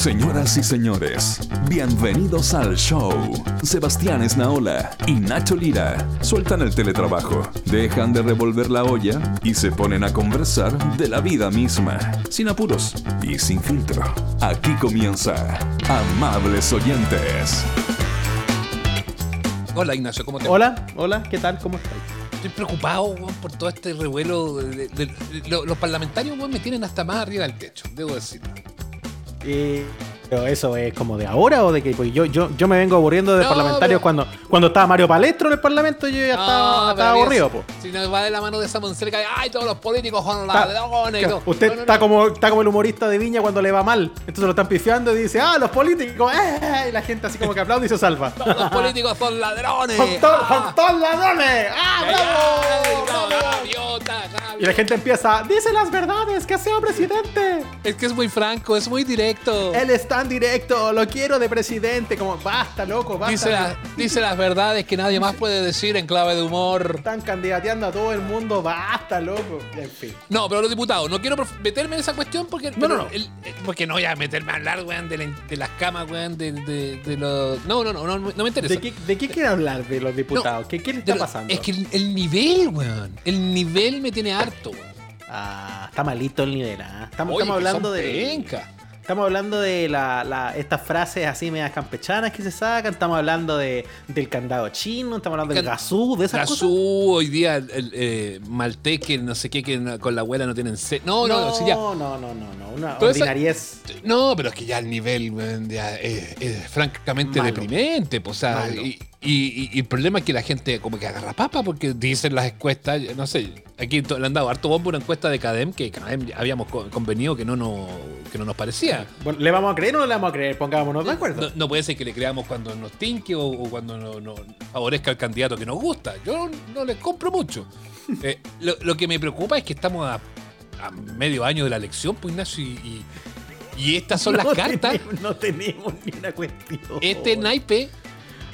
Señoras y señores, bienvenidos al show. Sebastián Esnaola y Nacho Lira sueltan el teletrabajo, dejan de revolver la olla y se ponen a conversar de la vida misma, sin apuros y sin filtro. Aquí comienza Amables Oyentes. Hola Ignacio, ¿cómo te va? Hola, hola, ¿qué tal? ¿Cómo estás? Estoy preocupado weón, por todo este revuelo. de- de- de- lo- los parlamentarios weón, me tienen hasta más arriba del techo, debo decir. Eh, pero eso es como de ahora o de que pues yo, yo, yo me vengo aburriendo de No, parlamentarios pero- cuando, cuando estaba Mario Palestro en el parlamento yo ya estaba, No, aburrido, es- po. Si nos va de la mano de esa Monserga, ay, todos los políticos son Está- ladrones. y todo. Usted No, está como está como el humorista de Viña cuando le va mal. Entonces lo están pifiando y dice, ah, los políticos, eh, y la gente así como que aplaude y se salva. Todos los políticos son ladrones. ¡Son todos Ah, ladrones! ¡Ah, ay, bravo! bravo! gaviota, gaviota. Y la gente empieza, dice las verdades, que sea presidente. Es que es muy franco, es muy directo. Él es tan directo, lo quiero de presidente. Como, basta, loco, basta. Dice, la- dice las verdades que nadie más puede decir en clave de humor. Están candidateando a todo el mundo, basta, loco. En fin. No, pero los diputados, no quiero meterme en esa cuestión porque. No, no, no. el- eh, porque no voy a meterme a hablar, weón, de, la- de las camas, weón, de, de- de los. No, no, no, no, no me interesa. ¿De qué, ¿De qué quiere hablar de los diputados? No, ¿Qué, qué le está pasando? Es que el, el nivel, weón. El nivel me tiene harto, weón. Ah, está malito el nivel, ¿ah? Estamos, Oye, estamos que hablando de. pencas. Estamos hablando de la, la- estas frases así medias campechanas que se sacan. Estamos hablando de, del candado chino. Estamos hablando del gasú, de esas cosas. Hoy día el, el, eh, Malteque, no sé qué, que con la abuela no tienen sed. No, no, no, ya. no, no, no, no. Una Toda esa- ordinariez. No, pero es que ya el nivel ya francamente Malo. deprimente. Pues, o sea, Malo. Y, y- y el problema es que la gente como que agarra papa porque dicen las encuestas, no sé, aquí le han dado harto bombo una encuesta de Cadem que Cadem habíamos co- convenido que no, nos, que no nos parecía. Bueno, ¿Le vamos a creer o no le vamos a creer? Pongámonos de acuerdo. No, no puede ser que le creamos cuando nos tinque o, o cuando no, no favorezca al candidato que nos gusta. Yo no le compro mucho. Eh, lo, lo que me preocupa es que estamos a, a medio año de la elección, pues Ignacio, y, y- y estas son las No cartas. tenemos- no tenemos ni una cuestión. Este naipe,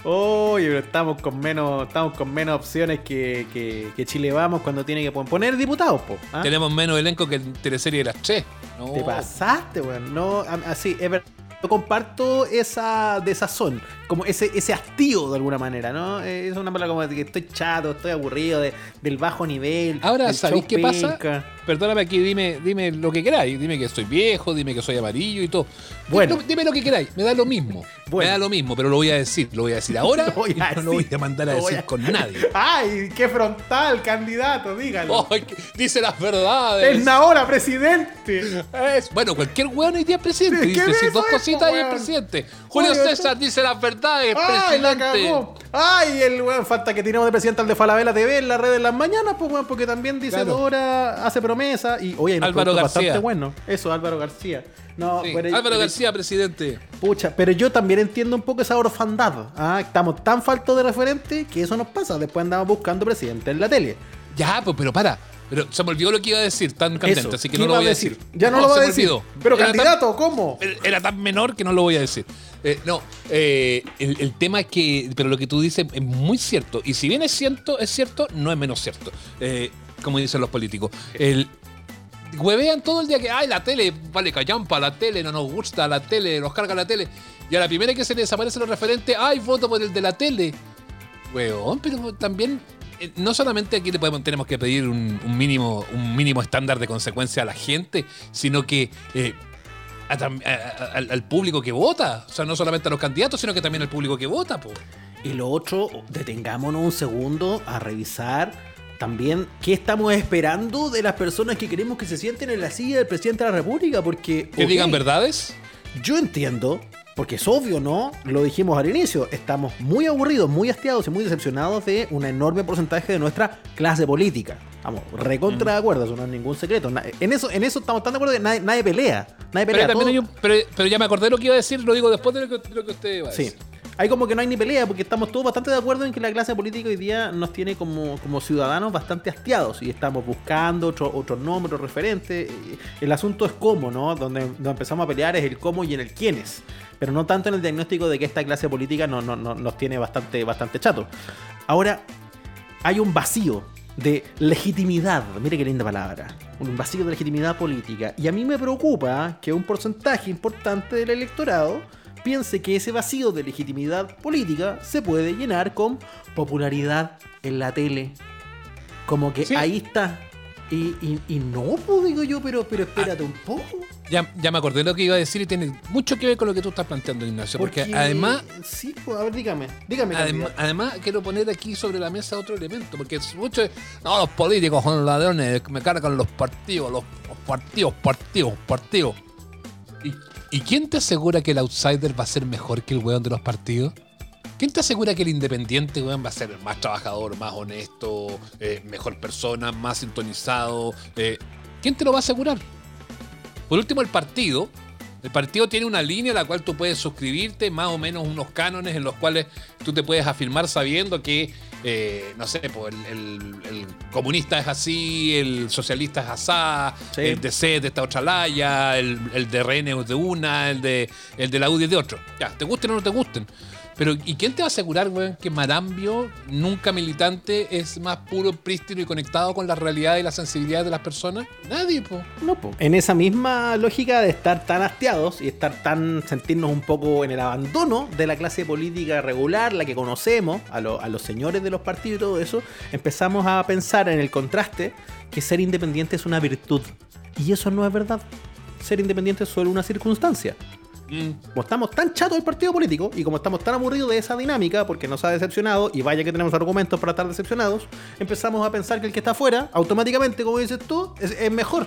Oye, pero estamos con menos, estamos con menos opciones que, que, que Chile Vamos cuando tiene que pon- poner diputados, po. ¿ah? tenemos menos elenco que en teleserie de las tres. No. Te pasaste, weón. No, así, es verdad. Yo comparto esa desazón, como ese, ese hastío de alguna manera, ¿no? Eh, Es una palabra como de que estoy chato, estoy aburrido de- del bajo nivel. Ahora, ¿sabéis qué pasa? Perdóname aquí, dime, dime lo que queráis. Dime que soy viejo, dime que soy amarillo y todo. Bueno. Dime, dime lo que queráis, me da lo mismo. Bueno. Me da lo mismo, pero lo voy a decir. Lo voy a decir ahora Lo voy a y no lo voy a mandar a lo decir a- con nadie. ¡Ay, qué frontal, candidato! Dígalo. Que- dice las verdades. ¡Es ahora, presidente! Es- Bueno, cualquier weón hoy día es presidente. ¿Qué Dice eso dos cositas y es presidente. Julio Oye, César dice las verdades, ¡Ay, la cagó! ¡Ay, el weón! Falta que tiremos de presidente al de Falabella TV en la red de las mañanas, pues weón, porque también dice Claro. dos horas, hace promesa y oye, hay unos Álvaro García. bastante bueno. Eso, Álvaro García. No, Sí, pero- Álvaro pero- García, presidente. Pucha, pero yo también entiendo un poco esa orfandad. ¿ah? Estamos tan faltos de referente que eso nos pasa. Después andamos buscando presidente en la tele. Ya, pues, pero para. Pero se me olvidó lo que iba a decir, tan candente, Eso. así que ¿Qué no lo voy a decir. Ya no, lo va a decir. olvidó. Pero Era tan- candidato, ¿cómo? era tan menor que no lo voy a decir. Eh, no, eh, el, el tema es que, pero lo que tú dices es muy cierto. Y si bien es cierto, es cierto, no es menos cierto. Eh, como dicen los políticos. El, huevean todo el día que, ay, la tele, vale, callampa, la tele, no nos gusta, la tele, nos carga la tele. Y a la primera que se le desaparecen los referentes, ay, voto por el de la tele. Weón, pero también, no solamente aquí le podemos, tenemos que pedir un, un mínimo, un mínimo estándar de consecuencia a la gente, sino que eh, a tam- a- a- al, público que vota. O sea, no solamente a los candidatos, sino que también al público que vota, po. Y lo otro, detengámonos un segundo a revisar también qué estamos esperando de las personas que queremos que se sienten en la silla del presidente de la República. Porque. Que digan verdades. Yo entiendo, porque es obvio, ¿no? Lo dijimos al inicio, estamos muy aburridos, muy hastiados y muy decepcionados de un enorme porcentaje de nuestra clase política. Vamos, recontra de acuerdo, eso no es ningún secreto. En eso, en eso estamos tan de acuerdo que nadie, nadie pelea. Nadie Pero, pelea. hay un- pero, pero ya me acordé lo que iba a decir, lo digo después de lo que, de lo que usted va a Sí. decir. Hay como que no hay ni pelea porque estamos todos bastante de acuerdo en que la clase política hoy día nos tiene como, como ciudadanos bastante hastiados y estamos buscando otro, otros nombres, otros referentes. El asunto es cómo, ¿no? Donde, donde empezamos a pelear es el cómo y en el quiénes. Pero no tanto en el diagnóstico de que esta clase política no, no- no- nos tiene bastante, bastante chato. Ahora, hay un vacío de legitimidad. Mire qué linda palabra. Un vacío de legitimidad política. Y a mí me preocupa que un porcentaje importante del electorado piense que ese vacío de legitimidad política se puede llenar con popularidad en la tele. Como que Sí. ahí está. Y, y- y no, pues digo yo, pero, pero espérate Ah. un poco. Ya, ya me acordé de lo que iba a decir y tiene mucho que ver con lo que tú estás planteando, Ignacio. Porque, además, Sí, pues a ver, dígame. Dígame. además, además quiero poner aquí sobre la mesa otro elemento. Porque es mucho. No, los políticos son ladrones, me cargan los partidos, los, los partidos, partidos, partidos. ¿Y, ¿Y quién te asegura que el outsider va a ser mejor que el weón de los partidos? ¿Quién te asegura que el independiente, weón, va a ser más trabajador, más honesto, eh, mejor persona, más sintonizado? Eh, ¿Quién te lo va a asegurar? Por último, el partido. El partido tiene una línea a la cual tú puedes suscribirte, más o menos unos cánones en los cuales tú te puedes afirmar sabiendo que, eh, no sé, pues, el, el- el comunista es así, el socialista es asá, Sí. el DC es de esta otra laya, el, el de RN es de una, el de, el de la UDI es de otro. Ya, te gusten o no te gusten. Pero, ¿y quién te va a asegurar, weón, que Marambio, nunca militante, es más puro, prístino y conectado con la realidad y la sensibilidad de las personas? Nadie, po. No, po. En esa misma lógica de estar tan hastiados y estar tan, sentirnos un poco en el abandono de la clase política regular, la que conocemos, a, a los señores de los partidos y todo eso, empezamos a pensar en el contraste que ser independiente es una virtud. Y eso no es verdad. Ser independiente es solo una circunstancia. Mm. Como estamos tan chatos del partido político y como estamos tan aburridos de esa dinámica porque nos ha decepcionado y vaya que tenemos argumentos para estar decepcionados, empezamos a pensar que el que está afuera, automáticamente, como dices tú, es, es mejor.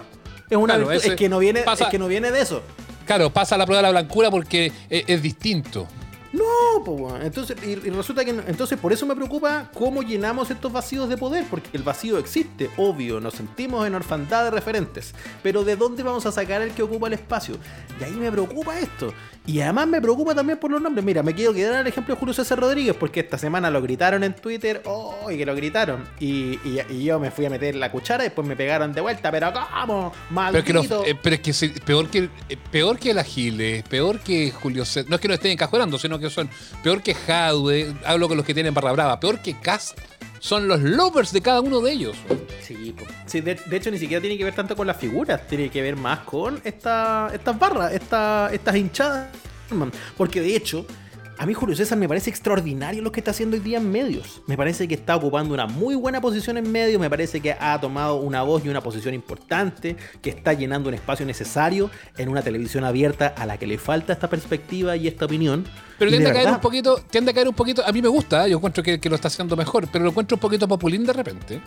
Es una Claro, virtud. es que no viene, pasa- es que no viene de eso. Claro, pasa la prueba de la blancura porque es, es distinto. No, pues bueno. entonces, y, y resulta que entonces por eso me preocupa cómo llenamos estos vacíos de poder, porque el vacío existe, obvio, nos sentimos en orfandad de referentes, pero ¿de dónde vamos a sacar el que ocupa el espacio? Y ahí me preocupa esto. Y además me preocupa también por los nombres. Mira, me quiero quedar al ejemplo de Julio César Rodríguez, porque esta semana lo gritaron en Twitter, ¡oh! Y que lo gritaron. Y, y- y yo me fui a meter la cuchara y después me pegaron de vuelta, pero ¿cómo? Pero que, ¡Maldito! eh, pero es que se- peor que eh, peor que el Agiles, peor que Julio César, no es que no estén encajonando, sino que son peor que Jadwe, hablo con los que tienen barra brava, peor que Cast, son los lovers de cada uno de ellos. Sí. Sí, de, hecho ni siquiera tiene que ver tanto con las figuras, tiene que ver más con esta, estas barras, esta, estas hinchadas. Porque de hecho, a mí Julio César me parece extraordinario lo que está haciendo hoy día en medios. Me parece que está ocupando una muy buena posición en medios, me parece que ha tomado una voz y una posición importante, que está llenando un espacio necesario en una televisión abierta a la que le falta esta perspectiva y esta opinión. Pero tiende a caer un poquito, tiende a caer un poquito, a mí me gusta, ¿eh? yo encuentro que, que lo está haciendo mejor, pero lo encuentro un poquito populín de repente.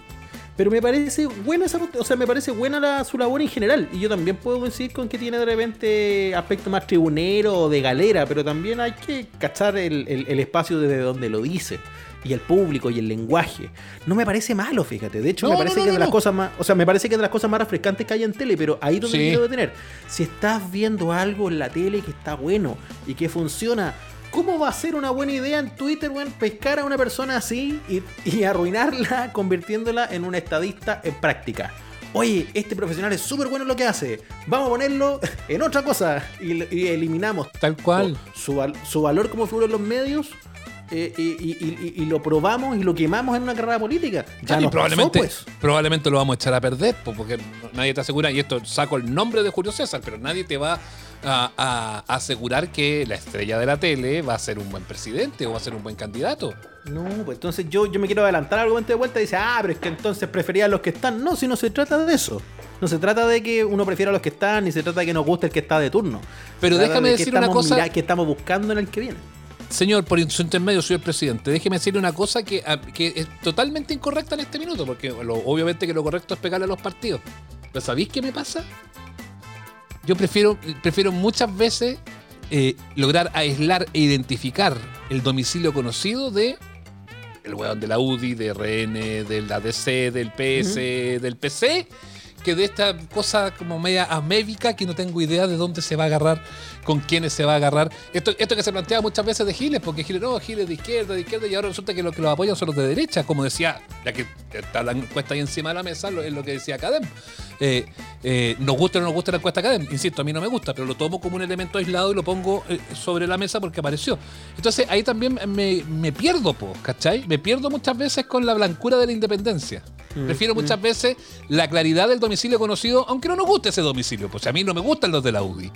Pero me parece buena esa, o sea, me parece buena la, su labor en general. Y yo también puedo coincidir con que tiene de repente aspecto más tribunero o de galera, pero también hay que cachar el, el- el espacio desde donde lo dice. Y el público y el lenguaje. No me parece malo, fíjate. De hecho, No, me parece no, que es de las cosas más. O sea, me parece que es de las cosas más refrescantes que hay en tele, pero ahí donde Sí. quiero detener. Si estás viendo algo en la tele que está bueno y que funciona. ¿Cómo va a ser una buena idea en Twitter, weón, pescar a una persona así y, y arruinarla convirtiéndola en una estadista en práctica? Oye, este profesional es súper bueno en lo que hace. Vamos a ponerlo en otra cosa. Y, y eliminamos Tal cual. su, su valor como figura en los medios. eh, y, y- y- y lo probamos y lo quemamos en una carrera política. Ya y nos probablemente, pasó, pues. probablemente lo vamos a echar a perder, po, porque nadie te asegura, y esto saco el nombre de Julio César, pero nadie te va a, a asegurar que la estrella de la tele va a ser un buen presidente o va a ser un buen candidato. No, pues entonces yo, yo me quiero adelantar al argumento de vuelta y dice, ah, pero es que entonces prefería a los que están. No, si no se trata de eso. No se trata de que uno prefiera a los que están, ni se trata de que nos guste el que está de turno. Pero Se déjame de decir una cosa- mira- que estamos buscando en el que viene. Señor, por su intermedio soy el presidente. Déjeme decirle una cosa que, a- que es totalmente incorrecta en este minuto, porque lo- obviamente que lo correcto es pegarle a los partidos. Pero ¿sabéis qué me pasa? Yo prefiero, prefiero muchas veces eh, lograr aislar e identificar el domicilio conocido de el weón de la UDI, de RN, del ADC, del PS, del PC, que de esta cosa como media amébica que no tengo idea de dónde se va a agarrar, con quiénes se va a agarrar. Esto, esto que se plantea muchas veces de Giles, porque Giles no, Giles de izquierda, de izquierda, y ahora resulta que los que los apoyan son los de derecha, como decía, la que está la encuesta ahí encima de la mesa, es lo que decía Cadem. Eh, eh, nos gusta o no nos gusta la encuesta Cadem, insisto, a mí no me gusta, pero lo tomo como un elemento aislado y lo pongo eh, sobre la mesa porque apareció. Entonces ahí también me, me pierdo, po, ¿cachai? Me pierdo muchas veces con la blancura de la independencia. Mm, Prefiero muchas veces la claridad del domicilio conocido, aunque no nos guste ese domicilio. Pues a mí no me gustan los de la UDI.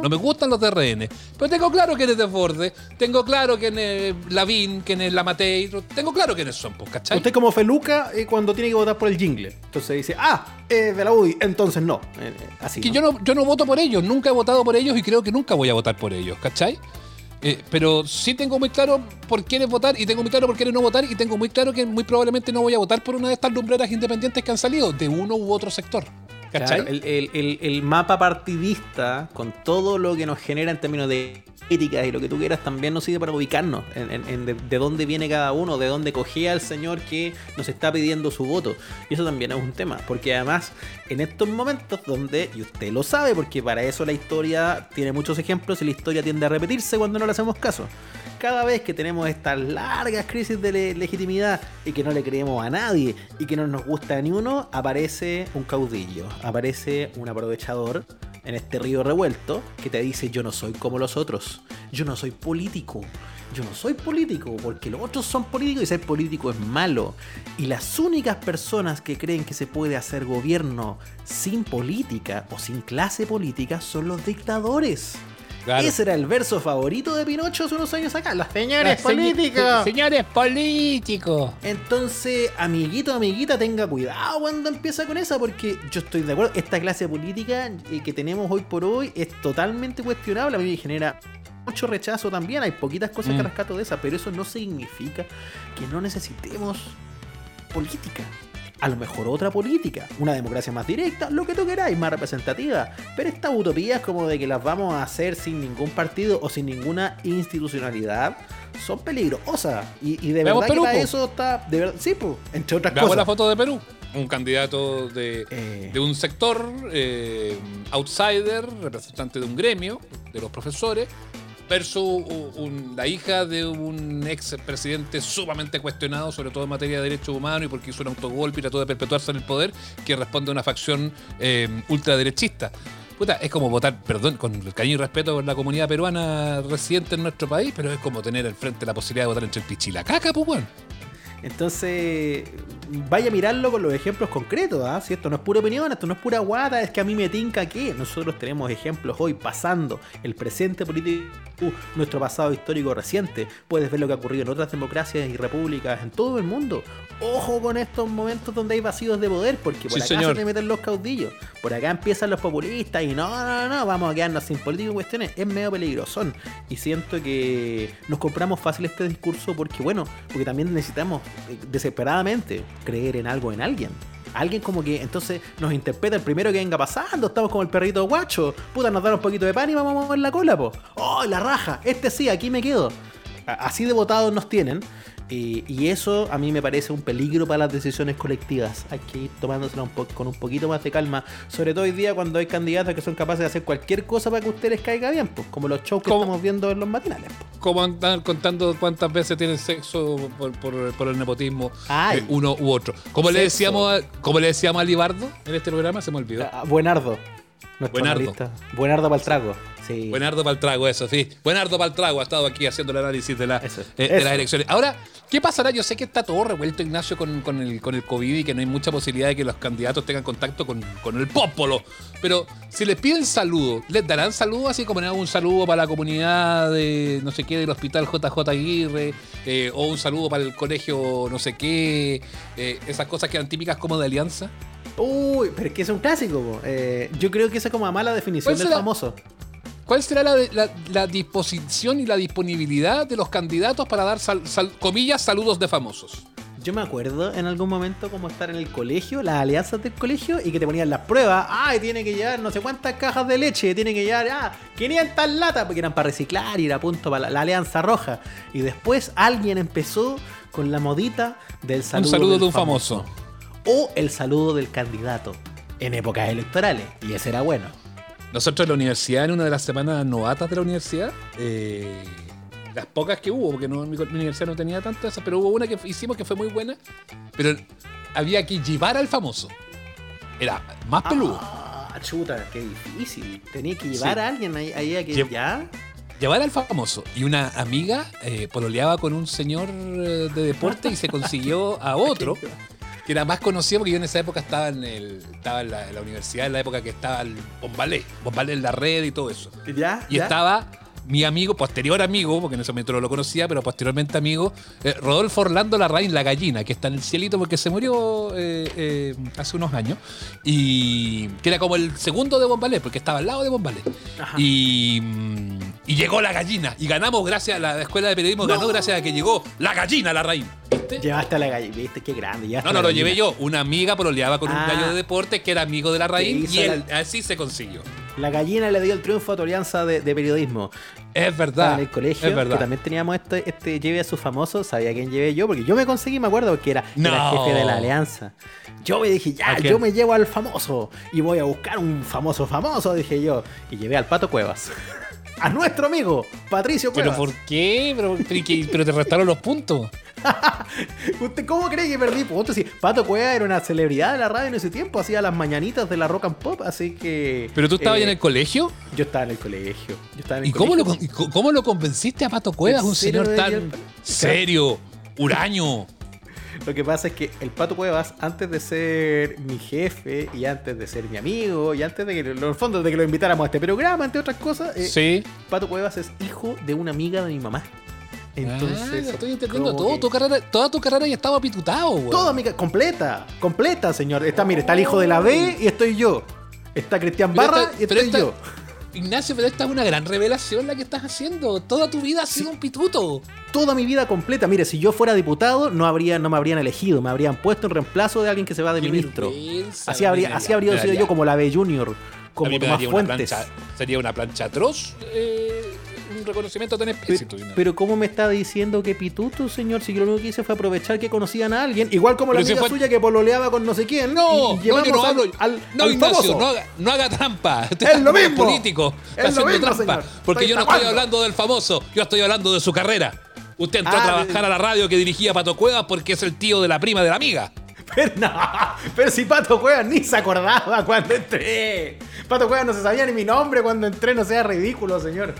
No me gustan los de RN. Pero tengo claro quién es Desbordes. Tengo claro quién es Lavín, quién es Lamatei. Tengo claro quiénes son, pues, ¿cachai? Usted como Feluca eh, cuando tiene que votar por el jingle. Entonces dice, ah, es de la UDI, entonces no. Eh, eh, así. que ¿no? yo no, yo no voto por ellos, nunca he votado por ellos y creo que nunca voy a votar por ellos, ¿cachai? Eh, pero sí tengo muy claro por quiénes votar y tengo muy claro por quiénes no votar y tengo muy claro que muy probablemente no voy a votar por una de estas lumbreras independientes que han salido de uno u otro sector. Claro, el, el- el- mapa partidista, con todo lo que nos genera en términos de ética y lo que tú quieras, también nos sirve para ubicarnos en, en- en de, de dónde viene cada uno, de dónde cogía el señor que nos está pidiendo su voto. Y eso también es un tema, porque además, en estos momentos donde, y usted lo sabe, porque para eso la historia tiene muchos ejemplos y la historia tiende a repetirse cuando no le hacemos caso. Cada vez que tenemos estas largas crisis de le- legitimidad y que no le creemos a nadie y que no nos gusta ni uno, aparece un caudillo, aparece un aprovechador en este río revuelto que te dice yo no soy como los otros, yo no soy político, yo no soy político porque los otros son políticos y ser político es malo. Y las únicas personas que creen que se puede hacer gobierno sin política o sin clase política son los dictadores. Claro. Ese era el verso favorito de Pinocho hace unos años acá. Los señores señ- políticos. Señores políticos. Entonces, amiguito, amiguita, tenga cuidado cuando empieza con esa, porque yo estoy de acuerdo, esta clase política eh, que tenemos hoy por hoy es totalmente cuestionable, a mí me genera mucho rechazo también, hay poquitas cosas que Mm. rescato de esa, pero eso no significa que no necesitemos política. A lo mejor otra política, una democracia más directa, lo que tú queráis, más representativa. Pero estas utopías como de que las vamos a hacer sin ningún partido o sin ninguna institucionalidad son peligrosas. Y, y de Veamos verdad que para eso está, de verdad, sí, pues, entre otras Veamos la cosas. foto de Perú. Un candidato de, Eh. de un sector, eh, outsider, representante de un gremio, de los profesores, versus un- la hija de un ex presidente sumamente cuestionado, sobre todo en materia de derechos humanos y porque hizo un autogolpe y trató de perpetuarse en el poder, que responde a una facción eh, ultraderechista. Puta, es como votar, perdón, con el cariño y respeto por la comunidad peruana residente en nuestro país, pero es como tener al frente la posibilidad de votar entre el pichi y la caca, pues, weón. Entonces, vaya a mirarlo con los ejemplos concretos, ¿ah? Si esto no es pura opinión, esto no es pura guata, es que a mí me tinca que nosotros tenemos ejemplos hoy pasando el presente político, nuestro pasado histórico reciente. Puedes ver lo que ha ocurrido en otras democracias y repúblicas en todo el mundo. Ojo con estos momentos donde hay vacíos de poder, porque por Sí, acá señor. se te meten los caudillos, por acá empiezan los populistas y no, no, no, vamos a quedarnos sin política y cuestiones. Es medio peligrosón. Y siento que nos compramos fácil este discurso porque, bueno, porque también necesitamos eh, desesperadamente creer en algo, en alguien. Alguien como que entonces nos interpreta el primero que venga pasando, estamos como el perrito guacho, puta, nos dan un poquito de pan y vamos a mover la cola, po. ¡Oh, la raja! Este sí, aquí me quedo. Así de votados nos tienen. Y, y eso a mí me parece un peligro para las decisiones colectivas. Hay que ir tomándosela un po- con un poquito más de calma. Sobre todo hoy día cuando hay candidatos que son capaces de hacer cualquier cosa para que a ustedes caiga bien, pues, como los shows que ¿Cómo? estamos viendo en los matinales. pues. como andan contando cuántas veces tienen sexo por, por- por el nepotismo eh, uno u otro. Como le decíamos a, como le decíamos a Libardo en este programa, se me olvidó. Ah, Buenardo. Nuestro Buenardo. analista. Buenardo para el trago. Sí. Buenardo para el trago, eso sí. Buenardo para el trago ha estado aquí haciendo el análisis de, la, Eso, eh, de las elecciones. Ahora, ¿qué pasará? Yo sé que está todo revuelto, Ignacio, con, con el, con el COVID y que no hay mucha posibilidad de que los candidatos tengan contacto con, con el popolo. Pero si les piden saludo, ¿les darán saludo así como un saludo para la comunidad de no sé qué, del hospital JJ Aguirre? eh, o un saludo para el colegio no sé qué? eh, esas cosas que eran típicas como de alianza. Uy, pero es que es un clásico. Eh, yo creo que esa es como a mala definición ¿Cuál del será? famoso. ¿Cuál será la, la- la disposición y la disponibilidad de los candidatos para dar, sal- sal- comillas, saludos de famosos? Yo me acuerdo en algún momento como estar en el colegio, las alianzas del colegio, y que te ponían las pruebas. Ay, tiene que llevar no sé cuántas cajas de leche, tiene que llevar ah, 500 latas, porque eran para reciclar y era punto para la, la alianza roja. Y después alguien empezó con la modita del saludo. un saludo de un famoso. O el saludo del candidato en épocas electorales. Y ese era bueno. Nosotros en la universidad, en una de las semanas novatas de la universidad, eh, las pocas que hubo, porque no, mi, mi universidad no tenía tantas, pero hubo una que hicimos que fue muy buena, pero había que llevar al famoso. Era más peludo. Ah, chuta, qué difícil. Tenía que llevar a alguien ahí, ahí a que Lle- ya. Llevar al famoso. Y una amiga eh, pololeaba con un señor eh, de deporte y se consiguió a otro. que era más conocido porque yo en esa época estaba en, el, estaba en, la, en la universidad, en la época que estaba el Bombalé, Bombalé en la red y todo eso. ¿Ya? Y ¿Ya? estaba mi amigo, posterior amigo, porque en ese momento no lo conocía, pero posteriormente amigo, eh, Rodolfo Orlando Larraín, la gallina, que está en el cielito porque se murió eh, eh, hace unos años. Y que era como el segundo de Bombalé, porque estaba al lado de Bombalé. Y, mm, y llegó la gallina. Y ganamos gracias a la escuela de periodismo, ganó gracias a que llegó la gallina Larraín. ¿Viste? Llevaste a la gallina, viste qué grande. No, no, lo llevé yo. Una amiga pololeaba con un Ah. gallo de deporte que era amigo de la raíz y él, la- así se consiguió. La gallina le dio el triunfo a tu alianza de, de periodismo. Es Estaba verdad. en el colegio, es verdad. que también teníamos este, este lleve a su famoso, sabía quién llevé yo, porque yo me conseguí, me acuerdo, porque era, era No. jefe de la alianza. Yo me dije, ya, yo me llevo al famoso y voy a buscar un famoso famoso, dije yo. Y llevé al Pato Cuevas. A nuestro amigo, Patricio ¿Pero Cuevas. por qué? ¿Pero, pero, pero te restaron los puntos. ¿Usted cómo cree que perdí puntos? Pato Cuevas era una celebridad de la radio en ese tiempo, hacía las mañanitas de la rock and pop, así que... ¿Pero tú estabas eh, en el colegio? Yo estaba en el colegio. Yo estaba en el ¿Y cómo lo, cómo lo convenciste a Pato Cuevas, ¿En un señor tan el- serio, huraño? Lo que pasa es que el Pato Cuevas, antes de ser mi jefe y antes de ser mi amigo y antes de que, en el fondo, de que lo invitáramos a este programa, entre otras cosas, eh, Sí. Pato Cuevas es hijo de una amiga de mi mamá. Entonces, ah, estoy entendiendo todo. que- Tu carrera, toda tu carrera ya estaba pitutado, güey. Toda amiga, completa, completa, señor. Está, mire, está el hijo de la B y estoy yo. Está Cristian Pero Barra esta- y pero estoy esta- yo. Ignacio, pero esta es una gran revelación la que estás haciendo. Toda tu vida has sido un pituto. Toda mi vida completa. Mire, si yo fuera diputado, no, habría, no me habrían elegido. Me habrían puesto en reemplazo de alguien que se va de Qué ministro. vergüenza, Así habría, así habría sido yo como la B Junior, A como mí me Tomás daría una Fuentes. plancha- sería una plancha atroz. eh, un reconocimiento tan Pero, explícito. Ignacio. pero ¿cómo me está diciendo que pituto, señor? Si yo lo único que hice fue aprovechar que conocían a alguien. Igual como la Pero si amiga fue- suya que pololeaba con no sé quién. No, y no, yo no hablo. al, no, al Ignacio, no haga, no haga trampa. Es lo mismo. político. Es lo mismo, trampa. señor. Porque Estoy yo no estoy tapando. hablando del famoso, yo estoy hablando de su carrera. Usted entró Ah, a trabajar a la radio que dirigía Pato Cuevas porque es el tío de la prima de la amiga. Pero, no, pero si Pato Cuevas ni se acordaba cuando entré. Pato Cuevas no se sabía ni mi nombre cuando entré, no sea ridículo, señor.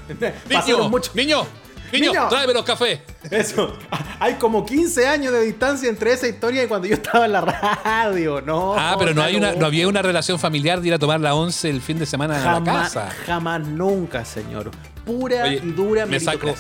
Niño, mucho. niño, niño, Niño. tráeme los cafés. Eso. Hay como 15 años de distancia entre esa historia y cuando yo estaba en la radio. No. Ah, pero no, hay una, no había una relación familiar de ir a tomar la once el fin de semana a la casa. jamás nunca, señor. Pura Oye, y dura me saco.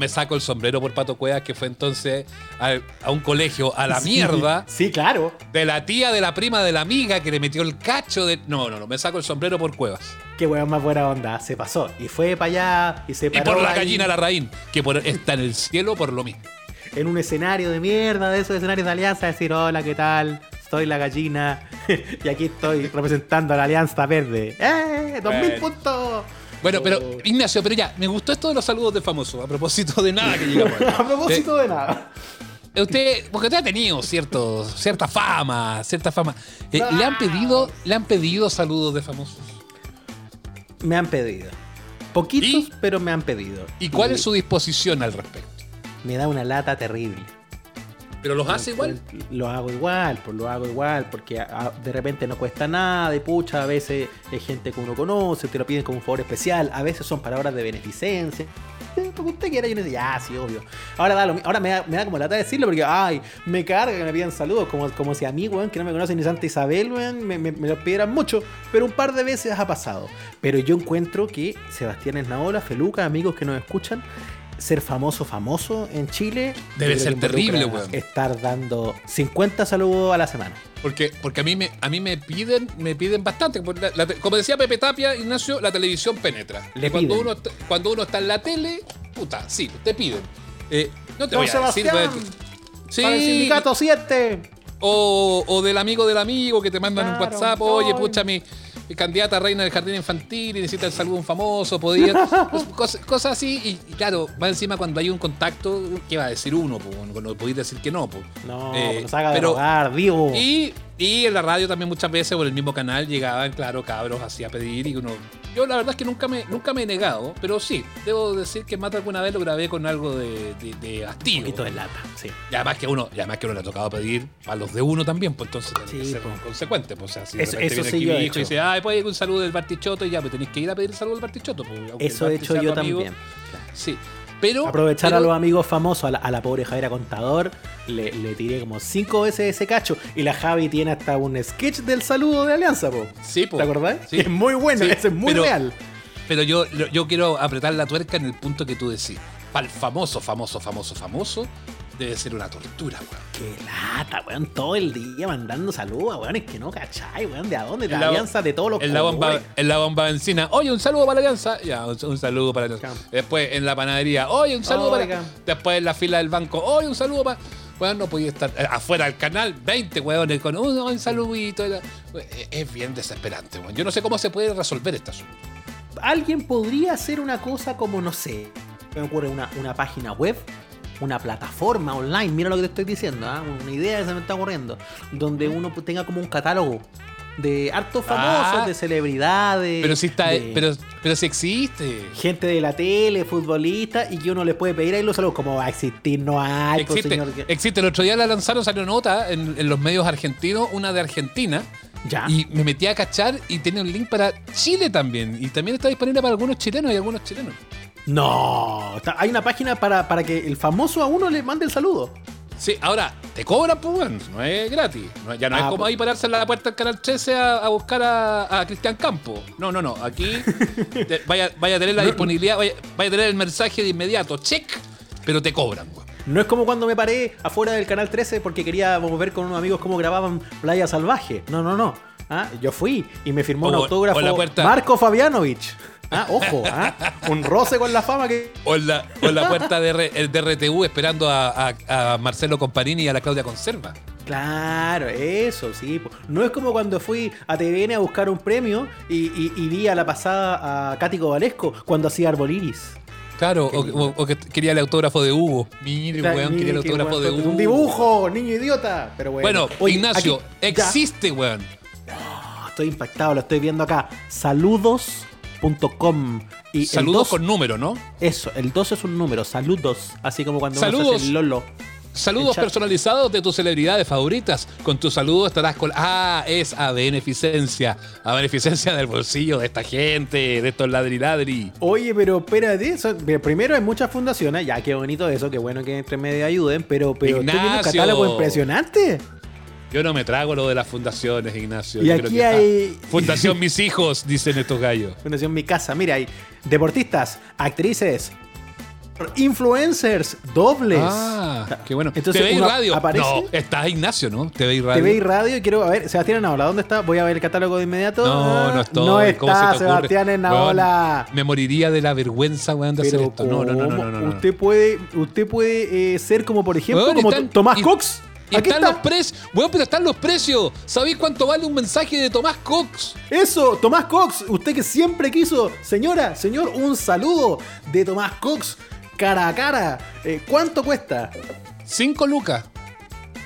Me saco el sombrero por Pato Cuevas, que fue entonces a, a un colegio a la Sí, mierda Sí, claro. de la tía de la prima de la amiga que le metió el cacho de. No, no, no, me saco el sombrero por Cuevas. Qué weón más buena onda. Se pasó. Y fue para allá y se Y paró por la ahí gallina la raíz, que por- está en el cielo por lo mismo. en un escenario de mierda, de esos escenarios de alianza, decir, hola, ¿qué tal? Soy la gallina y aquí estoy representando a la Alianza Verde. ¡Eh! ¡2000 Bueno. puntos! Bueno, pero. Ignacio, pero ya, me gustó esto de los saludos de famosos, a propósito de nada que llegamos. a propósito de nada. Eh, Usted, porque usted ha tenido cierto, cierta fama, cierta fama. Eh, ¿Le han pedido, le han pedido saludos de famosos? Me han pedido. Poquitos, ¿Y? pero me han pedido. ¿Y cuál es su disposición al respecto? Me da una lata terrible. ¿Pero los hace igual? Lo hago igual, pues lo hago igual, porque a- de repente no cuesta nada, y pucha, a veces es gente que uno conoce, te lo piden como un favor especial, a veces son palabras de beneficencia. Lo que usted quiera, y uno dice, ya, sí, obvio. Ahora, da lo ahora me, da, me da como lata decirlo, porque, ay, me carga que me pidan saludos, como, como si a mí, weón, que no me conocen ni Santa Isabel, weón, me, me, me lo pidieran mucho, pero un par de veces ha pasado. Pero yo encuentro que Sebastián Esnaola, Feluca, amigos que nos escuchan, ser famoso, famoso en Chile. Debe ser terrible, weón. Estar dando 50 saludos a la semana. Porque, porque a mí me, a mí me piden, me piden bastante. Porque la- la- como decía Pepe Tapia, Ignacio, la televisión penetra. Le cuando piden. uno está- cuando uno está en la tele, puta, sí, te piden. Eh, no te Don voy a decir, Sebastián, pues, sí, Para el sindicato 7. o, o del amigo del amigo que te mandan un Claro, WhatsApp, oye, no. pucha, mi candidata a reina del jardín infantil y necesita el saludo de un famoso, podía. cosas, cosas así, y, y claro, va encima cuando hay un contacto, ¿qué va a decir uno? Pues, no, podéis decir que no. Pues. No, Eh, de pero- rogar, vivo. Y, y en la radio también muchas veces, por el mismo canal, llegaban, claro, cabros así a pedir y uno... Yo la verdad es que nunca me, nunca me he negado, pero sí, debo decir que más de alguna vez lo grabé con algo de, de, de Un hastío. poquito de lata, sí. Y además que uno, y además que uno le ha tocado pedir a los de uno también, pues entonces tiene que Sí, ser po. consecuente. Pues, o sea, si de Eso- repente eso viene sí aquí yo mi he hijo y dice, ay, pues un saludo del Bartichoto y ya, pues tenéis que ir a pedir el saludo del Bartichoto. Pues, Eso he hecho yo amigo. también. Sí. Pero. Aprovechar pero- a los amigos famosos, a la, a la pobre Javiera Contador, le, le tiré como cinco veces ese cacho. Y la Javi tiene hasta un sketch del saludo de Alianza, po. Sí, po. ¿Te acordás? Sí. Es muy bueno, Sí, ese es muy pero- real. Pero yo, yo quiero apretar la tuerca en el punto que tú decís. Para el famoso, famoso, famoso, famoso, debe ser una tortura, weón. Qué lata, weón, todo el día mandando saludos, weón, es que no cachai, weón, ¿de a dónde? De la la- alianza de todos los En la, bomba, en la bomba benzina, oye, un saludo para la alianza. Ya, un, un saludo para. Claro. Después en la panadería, oye, un saludo para. Después en la fila del banco, oye, un saludo para. Weón, no podía estar eh, afuera del canal, 20 weones con un, un saludito. Es- Es bien desesperante, weón. Yo no sé cómo se puede resolver este asunto. Alguien podría hacer una cosa como, no sé, me ocurre una, una página web, una plataforma online, mira lo que te estoy diciendo, ¿ah? una idea que se me está ocurriendo, donde uno tenga como un catálogo de hartos famosos, Ah. de celebridades. Pero si está, de pero, pero si existe. Gente de la tele, futbolistas, y que uno les puede pedir ahí los saludos. ¿Cómo va a existir? No hay, pues, Existe, señor. existe. El otro día la lanzaron, salió nota en, en los medios argentinos, una de Argentina. Ya. Y me metí a cachar y tiene un link para Chile también. Y también está disponible para algunos chilenos y algunos chilenos. No, está- hay una página para, para que el famoso a uno le mande el saludo. Sí, ahora, te cobran, pues, bueno, no es gratis. No- ya no Ah, es como pues. ahí pararse en la puerta del canal 13 a, a buscar a, a Cristian Campo. No, no, no. Aquí te- vaya, vaya a tener la disponibilidad, vaya, vaya a tener el mensaje de inmediato. Check, pero te cobran, weón. No es como cuando me paré afuera del canal 13 porque queríamos ver con unos amigos cómo grababan Playa Salvaje. No, no, no. Ah, Yo fui y me firmó un O- autógrafo o la puerta- Marco Fabianovich. Ah, ojo, ah, un roce con la fama que. O en la, o en la puerta de, R- de RTU esperando a, a- a Marcelo Comparini y a la Claudia Conserva. Claro, eso, sí. No es como cuando fui a TVN a buscar un premio y, y- y vi a la pasada a Katy Cobalesco cuando hacía Arboliris. Claro, o, o- o que quería el autógrafo de Hugo. Mire, Claro, weón, quería el autógrafo de Hugo. Un dibujo, niño idiota. Pero bueno. Bueno, Oye, Ignacio, aquí- ya. existe, weón. Oh, estoy impactado, lo estoy viendo acá. Y Saludos dos- con número, ¿no? Eso, el 2 es un número, saludos. Así como cuando Saludos. hace el Lolo. Saludos El personalizados de tus celebridades favoritas. Con tu saludo estarás con. Ah, es a beneficencia. A beneficencia del bolsillo de esta gente, de estos ladriladri. Oye, pero espérate, eso- primero hay muchas fundaciones, ya qué bonito eso, qué bueno que entre medio ayuden, pero, pero estoy viendo un Ignacio. catálogo impresionante. Yo no me trago lo de las fundaciones, Ignacio. Y Yo aquí creo que- hay- ah, Fundación Mis Hijos, dicen estos gallos. Fundación Mi Casa, mira, hay deportistas, actrices, influencers, dobles. Ah, qué bueno. Entonces, TV y radio. aparece- No, está Ignacio, ¿no? TV y radio. TV y radio y quiero a ver, Sebastián Enaola, ¿dónde está? Voy a ver el catálogo de inmediato. No, no Ah, estoy. No ¿Cómo se te está? Sebastián Enaola. Me moriría de la vergüenza, weón, de hacer esto. No, no, no, no, no. Usted puede, usted puede eh, ser como por ejemplo como están- Tomás y- Cox. Y Aquí están está. los precios. Weón, pero están los precios. ¿Sabéis cuánto vale un mensaje de Tomás Cox? Eso, Tomás Cox, usted que siempre quiso, señora, señor, un saludo de Tomás Cox cara a cara. Eh, ¿Cuánto cuesta? Cinco lucas.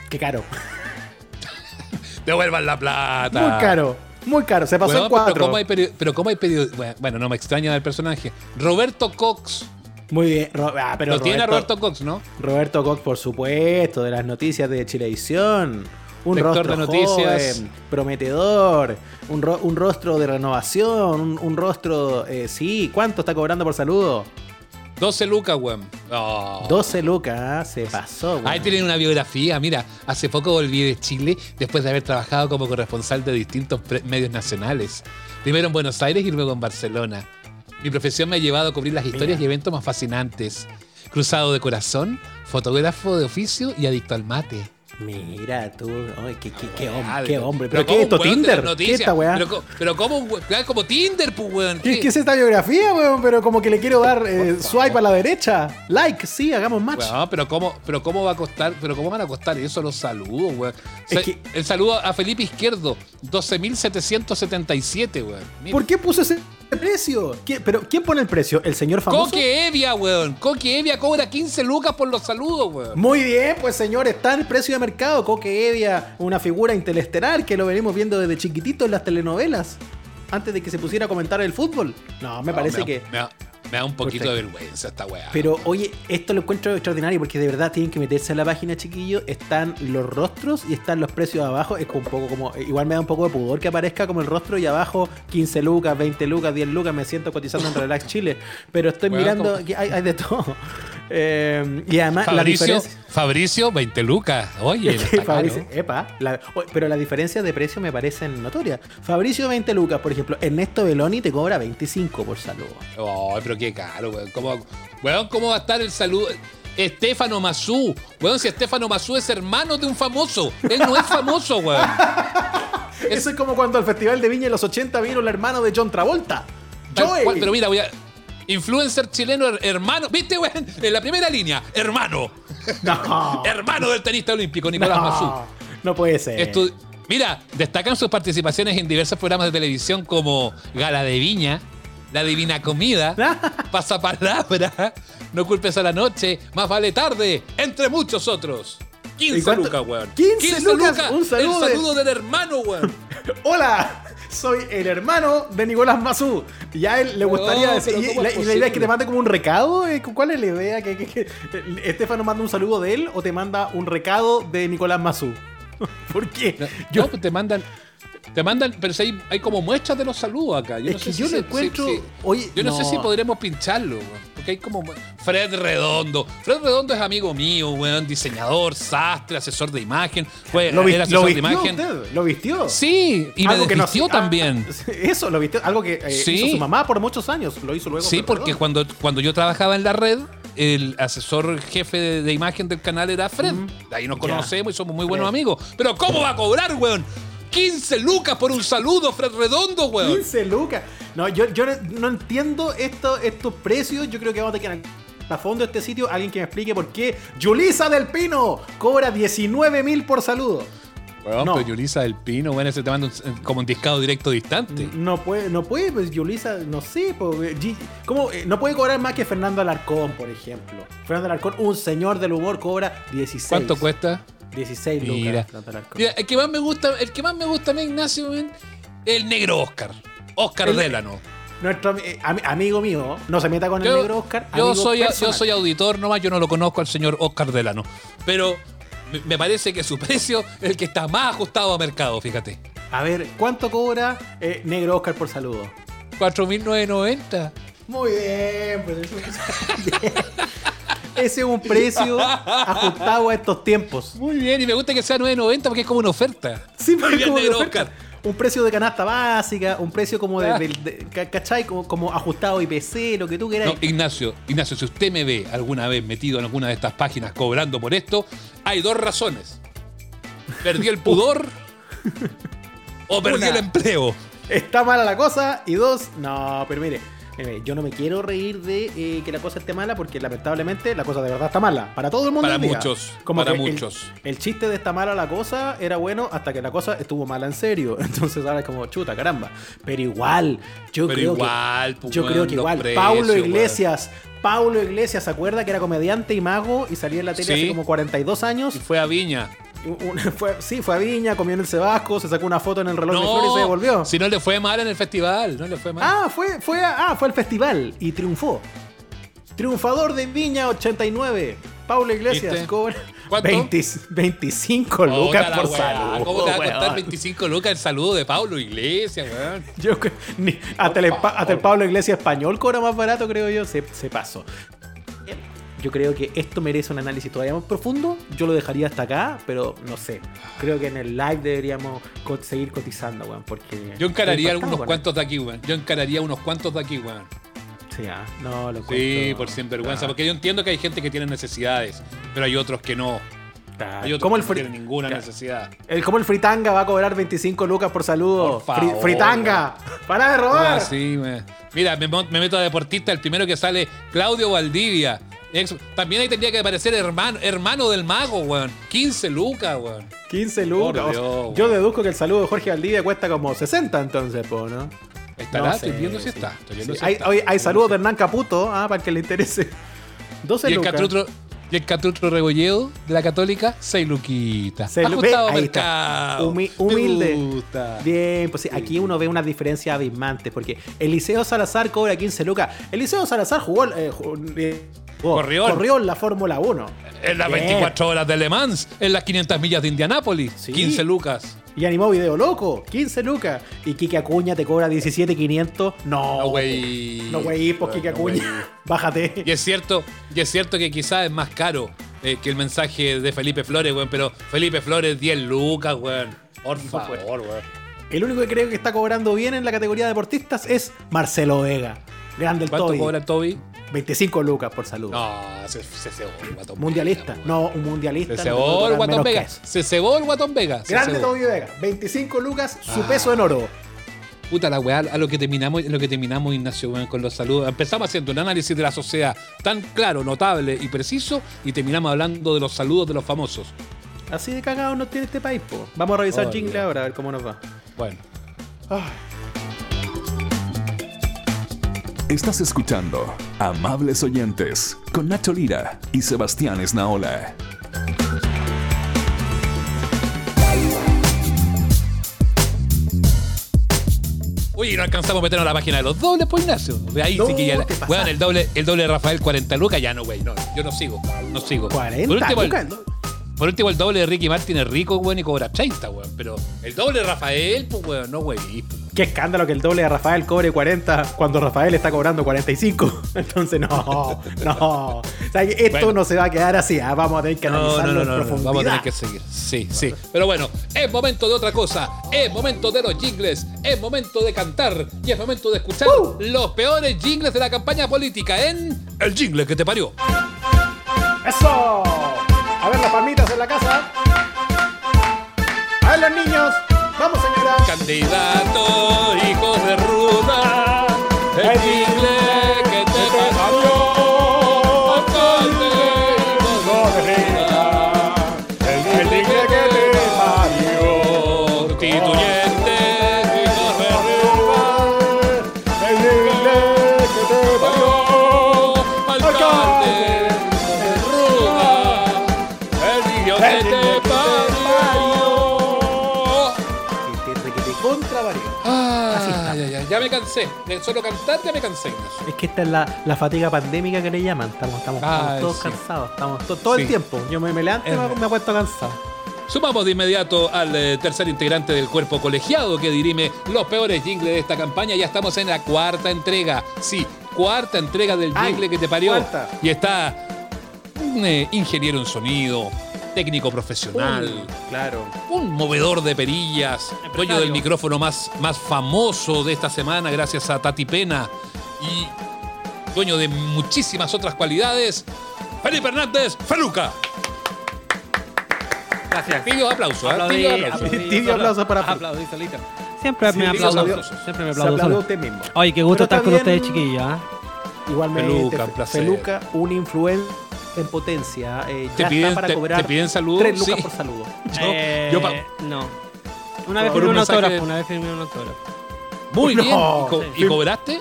Qué caro. Devuelvan la plata. Muy caro. Muy caro. Se pasó en cuatro. Pero ¿cómo hay pero ¿cómo hay pedido? Bueno, no me extraña del personaje. Roberto Cox. Muy bien. Ah, pero Lo tiene a Roberto, Cox, ¿no? Roberto Cox, por supuesto, de las noticias de Chilevisión. Un Lector rostro de noticias. joven, prometedor, un, ro- un rostro de renovación, un, un rostro, eh, sí, ¿cuánto está cobrando por saludo? 12 lucas, weón. Oh. 12 lucas, ah, se pasó. Ahí weón. tienen una biografía. Mira, hace poco volví de Chile después de haber trabajado como corresponsal de distintos medios nacionales. Primero en Buenos Aires y luego en Barcelona. Mi profesión me ha llevado a cubrir las historias y eventos más fascinantes. Cruzado de corazón, fotógrafo de oficio y adicto al mate. Mira tú, ay, qué, qué- qué qué hombre. pero ¿Pero qué ¿cómo es esto? ¿Tinder? ¿Qué esta weá? Pero, pero ¿cómo, un como Tinder, pues, weón? ¿Qué, es esta biografía, weón? Pero como que le quiero dar eh, swipe a la derecha. Like, sí, hagamos match. Weón, pero cómo, pero cómo va a costar, pero cómo van a costar eso los saludos, weón. O sea, Es que- El saludo a Felipe Izquierdo, 12.777, weón. Mira. ¿Por qué puso ese precio? ¿Qué- ¿Pero quién pone el precio? ¿El señor famoso? Coque Evia, weón. Coque Evia cobra 15 lucas por los saludos, weón. Muy bien, pues señor, está en el precio de mercado. Coque Evia, una figura interestelar que lo venimos viendo desde chiquitito en las telenovelas. Antes de que se pusiera a comentar el fútbol. No, me parece que. Me Me da un poquito Perfecto. de vergüenza esta weá. Pero oye, esto lo encuentro extraordinario porque de verdad tienen que meterse a la página, chiquillos. Están los rostros y están los precios abajo. Es un poco como. Igual me da un poco de pudor que aparezca como el rostro y abajo 15 lucas, 20 lucas, 10 lucas. Me siento cotizando en Relax Chile. Pero estoy Bueno, mirando como- que hay, hay de todo. Eh, y además, la Fabricio, diferencia. Fabricio, 20 lucas. Oye, no. Fabricio- epa, la- pero las diferencias de precio me parecen notorias. Fabricio 20 lucas, por ejemplo. Ernesto Beloni te cobra 25 por saludo. Pero qué caro, weón. ¿Cómo, weón, ¿cómo va a estar el saludo? Estefano Mazú. Weón, si Estefano Mazú es hermano de un famoso. Él no es famoso, weón. Eso es como cuando al Festival de Viña en los 80 vino el hermano de John Travolta. Joey. pero mira, voy a. Influencer chileno, her- hermano. ¿Viste, weón? En la primera línea, hermano. No. Hermano del tenista olímpico, Nicolás Mazú. no, no puede ser. Estu- Mira, destacan sus participaciones en diversos programas de televisión como Gala de Viña, La Divina Comida, Pasapalabra, No Culpes a la Noche, Más Vale Tarde, entre muchos otros. ¿Y 15 cuánto? lucas, weón. 15 lucas, un saludo El de- saludo del hermano, weón. Hola, soy el hermano de Nicolás Mazú. Y a él le gustaría No, decir. Y, ¿cómo la, es y la idea es que te mande como un recado. eh, ¿Cuál es la idea? ¿Que, que, que Estefano manda un saludo de él o te manda un recado de Nicolás Mazú? ¿Por qué? No, Yo, pues te mandan. Te mandan, pero si hay, hay como muestras de los saludos acá. Yo Es no sé que si yo lo encuentro- si- si- oye, yo no, sé no. si podremos pincharlo. Porque hay como. Fred Redondo. Fred Redondo es amigo mío, weón. Diseñador, sastre, asesor de imagen. Fue, ¿Lo, vi- era lo asesor de vistió imagen. usted? ¿Lo vistió? Sí, y me Algo no- desvistió ah, también. Eso, lo vistió. Algo que eh, Sí. hizo su mamá por muchos años. Lo hizo luego. Sí, porque Redondo. cuando, cuando yo trabajaba en la red, el asesor jefe de, de imagen del canal era Fred. De ahí nos conocemos y somos muy buenos amigos. Pero ¿cómo va a cobrar, weón? 15 lucas por un saludo, Fred Redondo, weón. 15 lucas. No, yo, yo no- entiendo esto, estos precios. Yo creo que vamos a tener que a fondo de este sitio alguien que me explique por qué Yulisa del Pino cobra 19 mil por saludo. Weón, No. pero Yulisa del Pino, weón, ese te manda un- como un discado directo distante. No puede, no puede, pues Yulisa, no sé, pues, ¿cómo? Eh, no puede cobrar más que Fernando Alarcón, por ejemplo. Fernando Alarcón, un señor del humor, cobra 16. ¿Cuánto cuesta? 16 Mira. lucas. Mira, el que más me gusta, el que más me gusta a mí, Ignacio, el negro Oscar. Oscar El- Delano. Nuestro eh, ami- amigo mío, no se meta con el negro Oscar. yo soy, yo soy auditor nomás, yo no lo conozco al señor Oscar Delano. Pero me- me parece que su precio es el que está más ajustado a mercado, fíjate. A ver, ¿cuánto cobra eh, negro Oscar por saludo? 4.990. Muy bien, pues eso Ese es un precio ajustado a estos tiempos. Muy bien, y me gusta que sea 9.90 porque es como una oferta. Sí, porque bien, como oferta. Un precio de canasta básica, un precio como de, Ah. de- de- ca- ¿cachai? Como, como ajustado IPC, lo que tú quieras. No, Ignacio, Ignacio, si usted me ve alguna vez metido en alguna de estas páginas cobrando por esto, hay dos razones. Perdí el pudor o perdí Una. el empleo. Está mala la cosa. Y dos, no, pero mire, mire, yo no me quiero reír de eh, que la cosa esté mala porque lamentablemente la cosa de verdad está mala. Para todo el mundo. Para día. muchos, para el- muchos. El, chiste de está mala la cosa era bueno hasta que la cosa estuvo mala en serio. Entonces ahora es como chuta, caramba. Pero igual, yo Pero creo igual, que. pues, Yo creo que igual. precios, Paulo. Iglesias. Paulo Iglesias, ¿se acuerda que era comediante y mago y salía en la tele Sí. hace como 42 años? Y fue a Viña. Un- fue- sí, fue a Viña, comió en el Cebasco, se sacó una foto en el reloj de flores y se devolvió. si no le fue mal en el festival, no le fue mal. Ah, fue, fue, ah, fue al festival y triunfó. Triunfador de Viña 89. Paulo Iglesias ¿Viste? cobra ¿Cuánto? 20 25 Puta lucas por weá, saludo. ¿Cómo te va a costar weón. 25 lucas el saludo de Pablo Iglesias, weón? Yo que- ni- hasta, el, hasta el Pablo Iglesias español cobra más barato, creo yo. Se, se pasó. Yo creo que esto merece un análisis todavía más profundo. Yo lo dejaría hasta acá, pero no sé. Creo que en el live deberíamos seguir cotizando, weón. Porque. Yo encararía algunos cuantos de aquí, weón. Yo encararía unos cuantos de aquí, weón. Sí, ah, no, lo Sí, por sinvergüenza. Ah, Porque yo entiendo que hay gente que tiene necesidades, pero hay otros que no. ah. Hay otros ¿Cómo que el no tienen ninguna Claro. necesidad. El, ¿Cómo el fritanga va a cobrar 25 lucas por saludo? Por Fri- favor, ¡Fritanga! ¡Para de robar! Ah, sí, Mira, me, me meto a deportista, el primero que sale, Claudio Valdivia. También ahí tendría que aparecer hermano, hermano del mago, weón. 15 lucas, weón. 15 lucas. Por O sea, Dios, yo deduzco que el saludo de Jorge Valdivia cuesta como 60 entonces, po, ¿no? Estará, No estoy sé, viendo si sí. está. Estoy viendo Sí, si hay, está. oye, hay saludos de Hernán Caputo, ah, para el que le interese. 12 Y el lucas. Catrutro, Y el Catutro Rebolledo de la Católica, 6 luquitas. Se Ajustado ahí está. Humi- humilde. gusta. Bien, pues sí, aquí uno ve una diferencia abismante, porque Eliseo Salazar cobra 15 lucas. Eliseo Salazar jugó, eh, jugó- eh, jugó- Corrió. corrió en la Fórmula 1. En las Bien. 24 horas de Le Mans, en las 500 millas de Indianápolis, Sí. 15 lucas. Y animó video loco, 15 lucas. Y Kike Acuña te cobra 17,500. No, No, güey. No, güey, pues Kike No, Acuña. güey. Bájate. Y es cierto, y es cierto que quizás es más caro eh, que el mensaje de Felipe Flores, weón, pero Felipe Flores 10 lucas, weón. Por favor, weón. El único que creo que está cobrando bien en la categoría de deportistas es Marcelo Vega. Grande el ¿Cuánto Toby. cobra Toby? 25 lucas por salud. No, se, se cebó el Guatón Mundialista. Vega, No, un mundialista. Se cebó el Guatón menos que Vega. eso. Se cebó el Guatón Vega. se Grande cebó. Toby Vega. 25 lucas, su Ah. peso en oro. Puta la weá, a lo que terminamos, a lo que terminamos, Ignacio, con los saludos. Empezamos haciendo un análisis de la sociedad tan claro, notable y preciso, y terminamos hablando de los saludos de los famosos. Así de cagado nos tiene este país, po. Vamos a revisar Oh, jingle ahora, a ver cómo nos va. Bueno. Estás escuchando Amables Oyentes con Nacho Lira y Sebastián Esnaola. Uy, no alcanzamos a meternos a la página de los dobles, pues Ignacio. De ahí No, sí que ya. te pasaste. Weón, el doble, el doble de Rafael 40 lucas, ya no, güey. No, yo no sigo. No sigo. 40 por último, el- lucas. Por último, el doble de Ricky Martin es rico, weón, y cobra 30, weón. Pero el doble de Rafael, pues, weón, no, güey. Qué escándalo que el doble de Rafael cobre 40 cuando Rafael está cobrando 45. Entonces, no, no. O sea, esto Bueno. no se va a quedar así. ah, Vamos a tener que analizarlo no, no, en no, profundidad. Vamos a tener que seguir. Sí, sí. Pero bueno, es momento de otra cosa. Es momento de los jingles. Es momento de cantar. Y es momento de escuchar ¡Uh! los peores jingles de la campaña política en El Jingle que te parió. ¡Eso! A ver las palmitas la casa. A los niños. Vamos, señora. Candidato, hijo de De solo cantar ya me cansé. Ignacio. Es que esta es la, la fatiga pandémica que le llaman. Estamos, estamos, Ay, estamos todos sí. cansados. Estamos to- todo Sí. el tiempo. Yo me, me levanto y me, me acuesto cansado. Sumamos de inmediato al eh, tercer integrante del cuerpo colegiado que dirime los peores jingles de esta campaña. Ya estamos en la cuarta entrega. Sí, cuarta entrega del Ay, jingle que te parió. cuarta. Y está un eh, ingeniero en sonido, técnico profesional. Uh, claro. Un movedor de perillas, dueño del micrófono más, más famoso de esta semana, gracias a Tati Pena, y dueño de muchísimas otras cualidades, Felipe Hernández Feluca. Gracias. Tibio aplauso, ¿eh? Aplaudí, Tibio aplauso. aplaudí Tibio aplauso para- Aplaudí solito. Siempre Sí, me aplaudo. aplauso. Siempre me aplaudo aplaude solo. usted mismo. Oye, qué gusto Pero estar con ustedes, chiquillos. ¿ah? Igualmente, Feluca, un placer. Feluca, un influencer en potencia. eh, ¿Te ya piden- está para te- cobrar te piden saludos? Tres lucas Sí. por saludo. Yo- Eh, yo pa- no. Una vez Por firmé un autógrafo, una vez firmé un autógrafo. Muy No, bien. ¿Y, co- sí. y cobraste?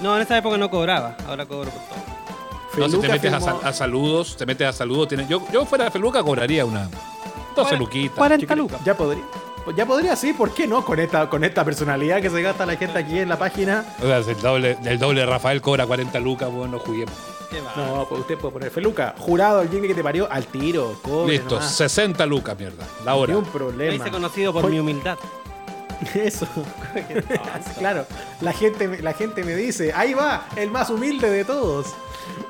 No, en esa época no cobraba, ahora cobro por todo. No, si te metes a, sal- a saludos, te metes a saludos. tienes- yo, yo fuera de Feluca cobraría una. Dos Cuaren- luquitas. 40 lucas. Ya podría. Ya podría, sí, ¿por qué no? Con esta, con esta personalidad que se gasta la gente aquí en la página. O sea, si el doble, el doble de Rafael cobra 40 lucas, bueno, no juguemos. No, pues usted puede poner Feluca, jurado el jingle que te parió al tiro. Cobre Listo, nomás. 60 lucas, mierda. La Ni un Me problema. hice conocido por mi humildad. Eso. claro. La gente, me- la gente me dice, ahí va, el más humilde de todos.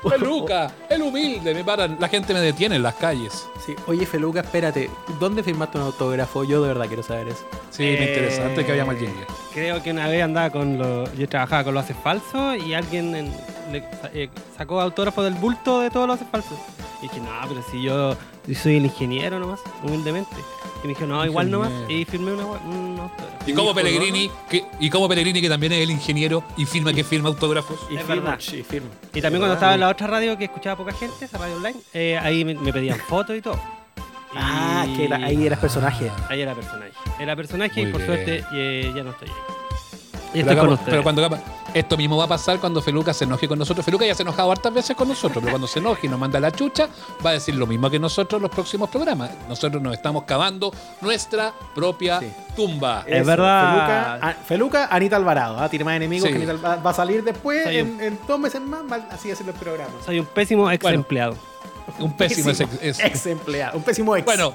Feluca, el humilde, me paran. La gente me detiene en las calles. Sí. Oye, Feluca, espérate. ¿Dónde firmaste un autógrafo? Yo de verdad quiero saber eso. Sí, me Eh, interesante que había mal jingle. Creo que una vez andaba con los. Yo trabajaba con los haces falsos y alguien en- le eh, sacó autógrafo del bulto de todos los haces falsos. Y dije, no, pero si yo, yo soy el ingeniero nomás, humildemente. Y me dijo, no, igual nomás. Y firmé una, un autógrafo. Y como Pellegrini, que, y como Pellegrini, que también es el ingeniero y firma que firma autógrafos. Y Es firma, verdad. sí, firma. Y también cuando estaba en la otra radio que escuchaba poca gente, esa radio online, eh, ahí me, me pedían fotos y todo. Ah, Y- que era- ahí eras personaje. Ahí era personaje. Era personaje Muy y por bien. suerte eh, ya no estoy ahí. Y Pero, estoy con hagamos- ustedes. pero cuando Esto mismo va a pasar cuando Feluca se enoje con nosotros. Feluca ya se ha enojado hartas veces con nosotros, pero cuando se enoje y nos manda la chucha, va a decir lo mismo que nosotros en los próximos programas. Nosotros nos estamos cavando nuestra propia Sí. tumba. Es verdad. Feluca, a- Feluca, Anita Alvarado. ¿ah? Tiene más enemigos Sí. que Anita Alvarado. Va a salir después, en, en dos meses más, va- así hacen los programas. Soy un pésimo ex Bueno. empleado. Un pésimo ex empleado. Un pésimo ex. Bueno,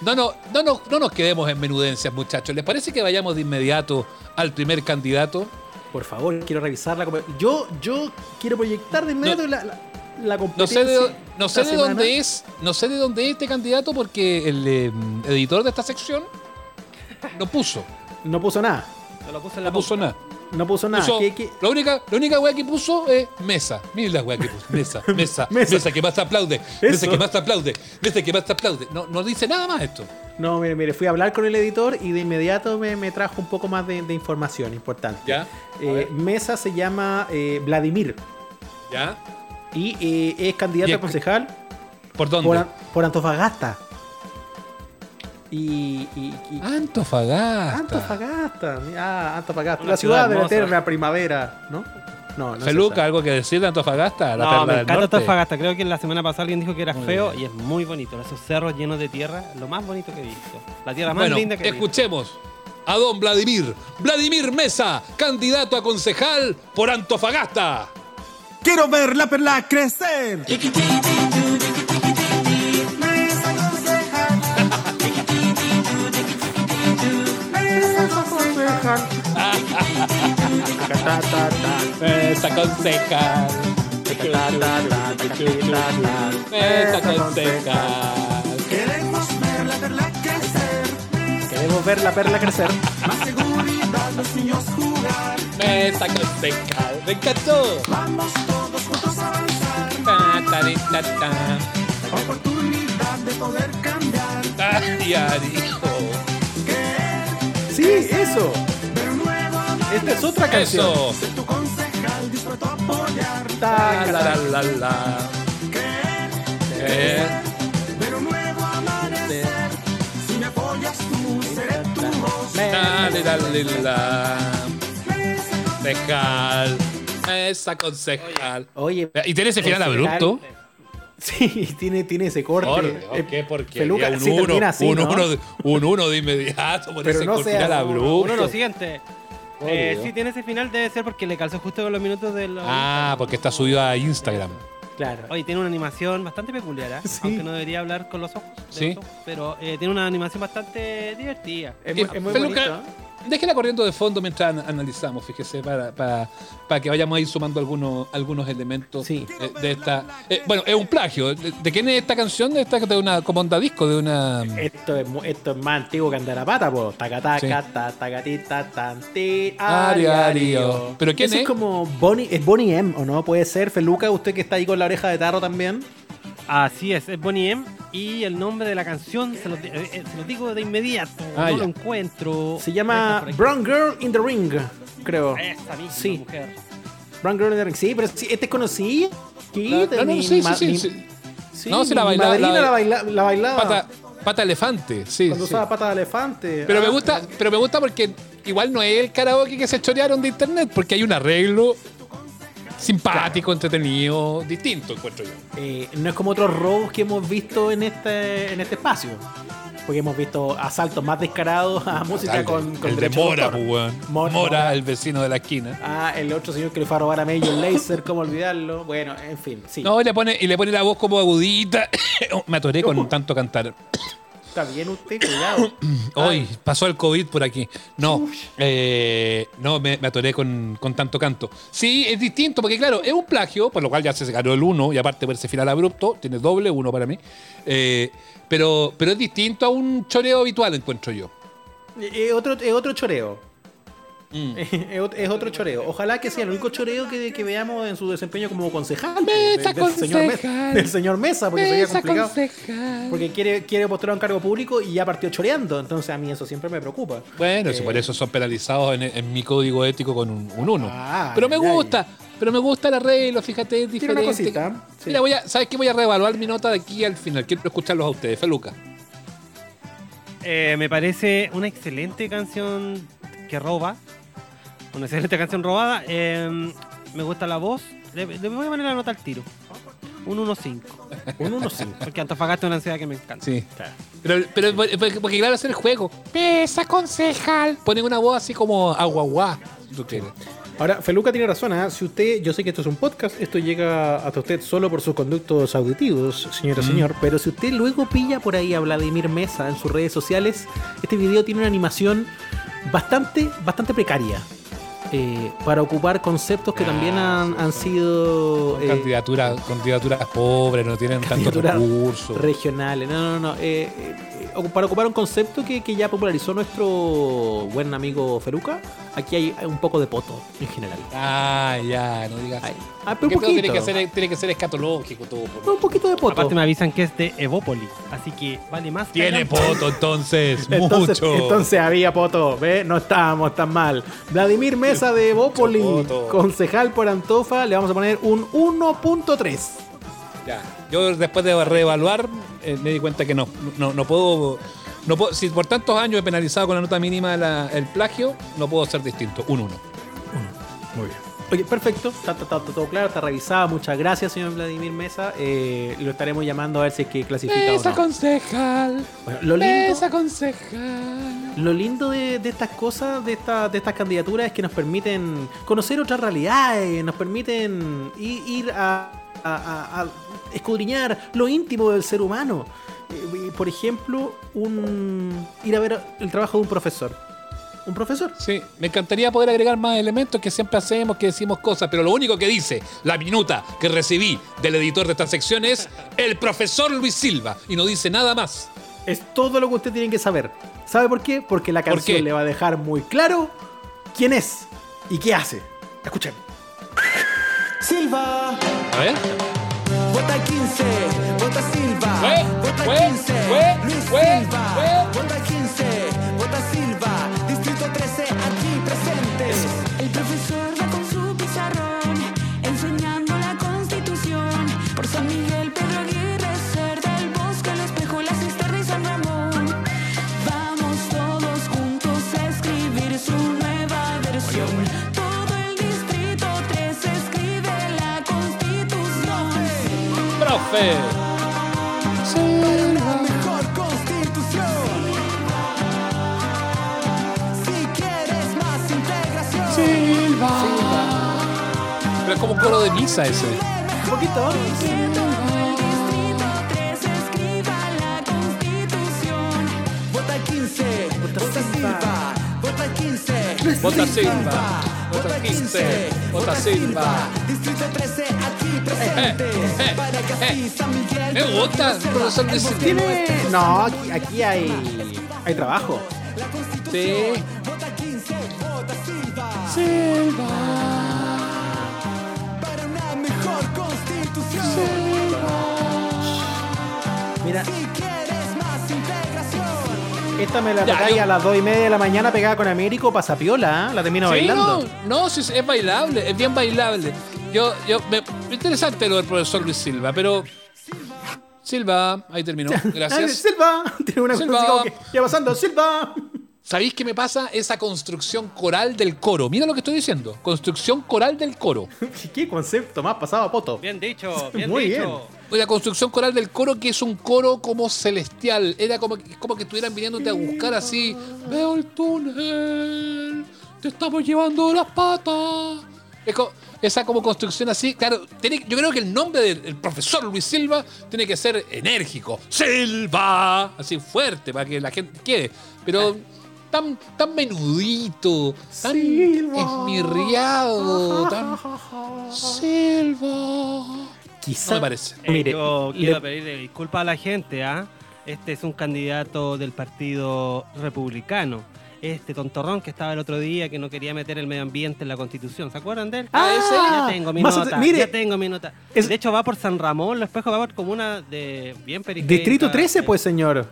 no, no, no, no, no nos quedemos en menudencias, muchachos. ¿Les parece que vayamos de inmediato al primer candidato? Por favor, quiero revisar la Yo, yo quiero proyectar de inmediato No- la, la, la No sé de, no sé de dónde es, no sé de dónde es este candidato porque el eh, editor de esta sección no puso, No puso nada. Me lo puse en la no puso nada. No puso nada. Puso- ¿Qué- qué? La única, la única weá que puso es mesa. Miren la weá que puso. Mesa, mesa, Mesa. mesa, que más aplaude. Mesa Eso. que más aplaude. Mesa que más aplaude. No, no dice nada más esto. No, mire, mire, fui a hablar con el editor y de inmediato me, me trajo un poco más de, de información importante. Eh. Mesa se llama eh, Vladimir ¿Ya? y eh, es candidato Y a concejal ¿Por dónde? por Antofagasta. Y, y- y- Antofagasta. Antofagasta, ah, Antofagasta, Una la ciudad, ciudad de la eterna primavera, ¿no? No, no Feluca. ¿algo que decir de Antofagasta? La No, perla me encanta norte. Antofagasta. Creo que la semana pasada alguien dijo que era Muy feo bien. y es muy bonito. Esos cerros llenos de tierra, lo más bonito que he visto. La tierra más Bueno, linda que he visto. escuchemos a don Vladimir. Vladimir Mesa, candidato a concejal por Antofagasta. Quiero ver la perla crecer. Mesa ta. Mesa concejal. Queremos ver la perla crecer. Queremos ver la perla crecer. Más seguridad, los niños jugar. Mesa concejal. Me encantó. Vamos todos juntos a avanzar. Ta, ta, ri, ta, ta. Oportunidad de poder cambiar. Ay, arijo. Sí, eso. Esta es otra canción. Eso. Tu concejal dispuesto a apoyar. La, Ta, la, la, la. Eh, Ver un nuevo amanecer. Si me apoyas tú, seré tu voz. la, la, la, la. Concejal. Mesa concejal. Oye, Y tiene ese final abrupto. Sí, tiene, tiene ese corte. Por Eh, qué porquería. Feluca, un sí uno, así, un, ¿no? uno, de- un uno de inmediato por Pero ese no gol sea final abrupto. Uno, lo siguiente. Eh, sí, tiene ese final, debe ser porque le calzó justo con los minutos del. Ah, porque está subido a Instagram. Claro. Oye, tiene una animación bastante peculiar, ¿eh? Sí. aunque no debería hablar con los ojos. de Sí. los ojos, pero eh, tiene una animación bastante divertida. Es muy, es muy bonito. Déjela corriendo de fondo mientras an- analizamos, fíjese, para, para, para que vayamos a ir sumando algunos, algunos elementos Sí. eh, de esta. eh, bueno, es un plagio. ¿De, de quién es esta canción? De esta de una como onda disco, de una. Esto es, esto es más antiguo que Andarapata, po. Tacataca, Sí. ta, tacatita, tan, ti, Ari, ari. ¿Pero quién Eso es? es como Bonnie, es Bonnie M, ¿o no? Puede ser, Feluca, usted que está ahí con la oreja de tarro también. Así es, es Bonnie M. Y el nombre de la canción se lo, di- eh, eh, se lo digo de inmediato. Ah, no ya. lo encuentro. Se llama. Brown Girl in the Ring, creo. Esa misma Sí. mujer. Brown Girl in the Ring. Sí, pero sí, este es conocido. ¿Qué? No, Mi- sí, ma- sí, mi- sí. sí, No, sí, mi la baila- madrina la- la, baila- la bailaba. Pata, pata elefante, sí. cuando sí. usaba pata de elefante. Pero me Ah, gusta, pero me gusta porque igual no es el karaoke que se chorearon de internet, porque hay un arreglo simpático, entretenido, distinto, encuentro yo. eh, no es como otros robos que hemos visto en este, en este espacio. Porque hemos visto asaltos más descarados a música con, con el de pues, Mora, Mora. el vecino de la esquina. Ah, el otro señor que le fue a robar a Major Laser, ¿cómo olvidarlo? Bueno, en fin, sí. No, y le pone, y le pone la voz como agudita. Me atoré con tanto cantar. Está bien usted, cuidado. Hoy pasó el COVID por aquí. No, eh, no, me, me atoré con, con tanto canto. Sí, es distinto, porque claro, es un plagio, por lo cual ya se ganó el uno, y aparte por ese final abrupto, tiene doble, uno para mí. Eh, pero, pero es distinto a un choreo habitual, encuentro yo. Es otro, es otro choreo. Mm. es, ot- es otro choreo. Ojalá que sea el único choreo que, que veamos en su desempeño como concejal. Mesa del, señor Mesa, del señor Mesa, porque sería complicado. concejal. Porque quiere, quiere postular un cargo público y ya partió choreando. Entonces a mí eso siempre me preocupa. Bueno, si Eh, por eso son penalizados en, en mi código ético con un, un uno. Ah, pero me gusta, pero me gusta el arreglo, fíjate, es Tiene una diferente. cosita, sí. Mira, voy a, ¿sabes qué? Voy a reevaluar mi nota de aquí al final. Quiero escucharlos a ustedes, Feluca. Eh, me parece una excelente canción que roba. Una excelente canción robada. Eh, me gusta la voz. Le, le voy a poner la nota al tiro. Un 1.5. Un 1-5. Porque Antofagasta es una ciudad que me encanta. Sí. Pero, pero porque, porque claro, hacer el juego. Pesa, concejal. Ponen una voz así como aguaguá. ¿Tú quieres? Ahora, Feluca tiene razón, ¿ah? si usted, yo sé que esto es un podcast, esto llega hasta usted solo por sus conductos auditivos, señora, señor, pero si usted luego pilla por ahí a Vladimir Mesa en sus redes sociales, este video tiene una animación bastante, bastante precaria. Eh, para ocupar conceptos que también han, han sido eh, Candidaturas candidaturas pobres, no tienen tantos recursos. regionales. No, no, no. eh, eh, para ocupar un concepto que, que ya popularizó nuestro buen amigo Feluca, aquí hay un poco de poto en general. Ah, ya, no digas. Ay, ah, pero un tiene que, ser, tiene que ser escatológico todo. por- Un poquito de poto. Aparte me avisan que es de Evópolis, así que vale más. que Tiene poto entonces, Entonces, mucho. entonces había poto, ¿ve? No estábamos tan mal. Vladimir Mesa de Evópoli, poto. concejal por Antofa, le vamos a poner un 1.3. Ya. Yo después de reevaluar eh, me di cuenta que no, no, no puedo, no puedo, si por tantos años he penalizado con la nota mínima la- el plagio, no puedo ser distinto, un 1. Muy bien. Oye, perfecto, está, está- está todo claro, está revisado. Muchas gracias, señor Vladimir Mesa. Eh, lo estaremos llamando a ver si es que clasifica o no. concejal, Bueno, lo lindo, concejal. lo lindo de, de estas cosas, de, esta- de estas candidaturas, es que nos permiten conocer otras realidades, nos permiten ir, ir a, a- a- a escudriñar lo íntimo del ser humano. Eh, por ejemplo, un, ir a ver el trabajo de un profesor. ¿Un profesor? Sí, me encantaría poder agregar más elementos que siempre hacemos, que decimos cosas, pero lo único que dice la minuta que recibí del editor de esta sección es el profesor Luis Silva y no dice nada más. Es todo lo que usted tiene que saber. ¿Sabe por qué? Porque la ¿Por canción qué? le va a dejar muy claro quién es y qué hace. Escuchen. Silva, A ver. vota 15, vota Silva, Fue, vota fue, 15, fue, Luis fue, Silva, fue. vota 15, Profe. La mejor constitución. Si quieres más integración. Pero es como un coro de misa ese. Un poquito. El distrito 13 escriba la constitución. Vota 15, vota Silva, vota 15. Vota Silva, vota 15, vota Silva. Distrito 13 aquí presente. eh, Para que así San Miguel. Me gusta, profesor Silva. Tiene. No, aquí, aquí hay. Hay trabajo. Sí. Vota 15, vota Silva. Para una mejor constitución. Mira, esta me la yo- a las 2 y media de la mañana pegada con Américo Pasapiola, ¿eh? La termino Sí, bailando. no, no, sí, es bailable, es bien bailable. Yo, yo, me, interesante lo del profesor Luis Silva, pero Silva, ahí terminó. Gracias. Silva. Tiene una Silva. que, ¿Qué va pasando? Silva. ¿Sabéis qué me pasa? Esa construcción coral del coro. Mira lo que estoy diciendo. Construcción coral del coro. ¿Qué concepto más pasado a poto? Bien dicho, bien Muy dicho. La construcción coral del coro que es un coro como celestial. Era como, que- como que estuvieran viniéndote a buscar así. Veo el túnel. Te estamos llevando las patas. Es co- esa como construcción así. Claro, tiene- yo creo que el nombre del el profesor Luis Silva tiene que ser enérgico. Silva. Así fuerte para que la gente quede. Pero tan, tan menudito. Tan esmirriado. Tan... Silva. Quizá. No me parece. Eh, Mire, yo le- quiero pedirle disculpas a la gente, ¿ah? Este es un candidato del Partido Republicano. Este tontorrón que estaba el otro día que no quería meter el medio ambiente en la Constitución. ¿Se acuerdan de él? Ah, ese. Ya tengo mi nota. mire, ya tengo mi nota. es- De hecho, va por San Ramón, Los Espejos, va por comuna de bien periférica. Distrito 13, eh, pues, señor.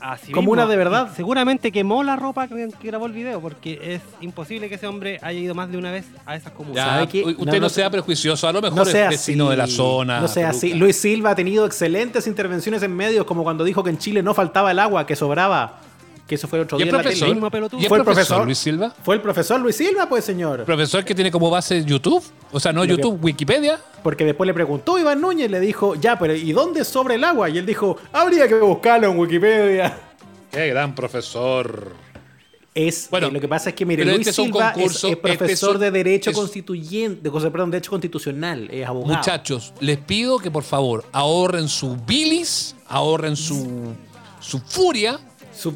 Así comuna mismo. de verdad. Y Seguramente quemó la ropa que, que grabó el video, porque es imposible que ese hombre haya ido más de una vez a esas comunas. Usted No, no, no sea se- prejuicioso, a lo mejor No sea es vecino así. de la zona. No sea así. Luis Silva ha tenido excelentes intervenciones en medios, como cuando dijo que en Chile no faltaba el agua, que sobraba. Que eso fue otro ¿Y día el en la tele. mismo pelotudo. ¿Y el Fue el profesor. Luis Silva? Fue el profesor Luis Silva, pues señor. Profesor que tiene como base YouTube, o sea, no Lo que- YouTube, Wikipedia. Porque después le preguntó Iván Núñez, le dijo, ya, pero ¿y dónde sobre el agua? Y él dijo, habría que buscarlo en Wikipedia. Qué gran profesor. Es, Bueno, eh, lo que pasa es que, mire, Luis este Silva es- concurso, es, este es profesor de Derecho es- Constituyente, perdón, Derecho Constitucional, es abogado. Muchachos, les pido que por favor ahorren su bilis, ahorren su, su furia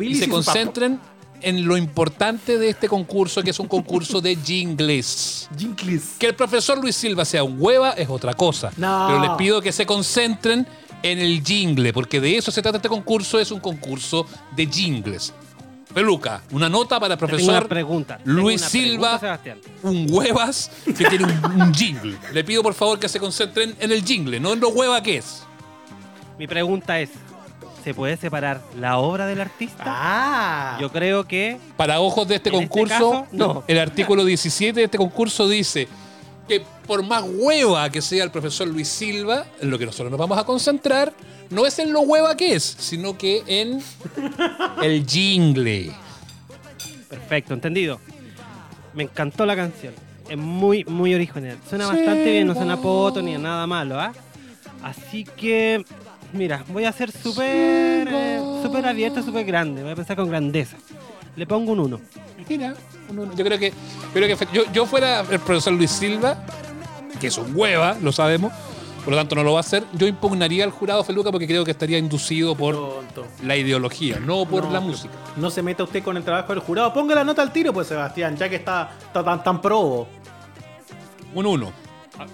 y se concentren en lo importante de este concurso, que es un concurso de jingles. Jinklis. Que el profesor Luis Silva sea un hueva es otra cosa. No. Pero les pido que se concentren en el jingle, porque de eso se trata este concurso, es un concurso de jingles. Peluca, una nota para el profesor una pregunta. Luis una Silva, pregunta, un huevas que tiene un, un jingle. Le pido por favor que se concentren en el jingle, no en lo hueva que es. Mi pregunta es, ¿se puede separar la obra del artista? Ah. Yo creo que Para ojos de este En este concurso, caso, no. el artículo 17 de este concurso dice que por más hueva que sea el profesor Luis Silva, en lo que nosotros nos vamos a concentrar, no es en lo hueva que es, sino que en el jingle. Perfecto, entendido. Me encantó la canción. Es muy, muy original. Suena bastante bien, no suena poto ni nada malo, ¿ah? Así que, mira, voy a ser súper eh, súper abierto, súper grande. Voy a pensar con grandeza. Le pongo un 1. Mira, un 1. Yo creo que, creo que yo, yo fuera el profesor Luis Silva, que es un hueva, lo sabemos. Por lo tanto, no lo va a hacer. Yo impugnaría al jurado Feluca porque creo que estaría inducido por la ideología, no por la música. No se meta usted con el trabajo del jurado. Ponga la nota al tiro, pues, Sebastián, ya que está, tan, tan probo. Un 1. No,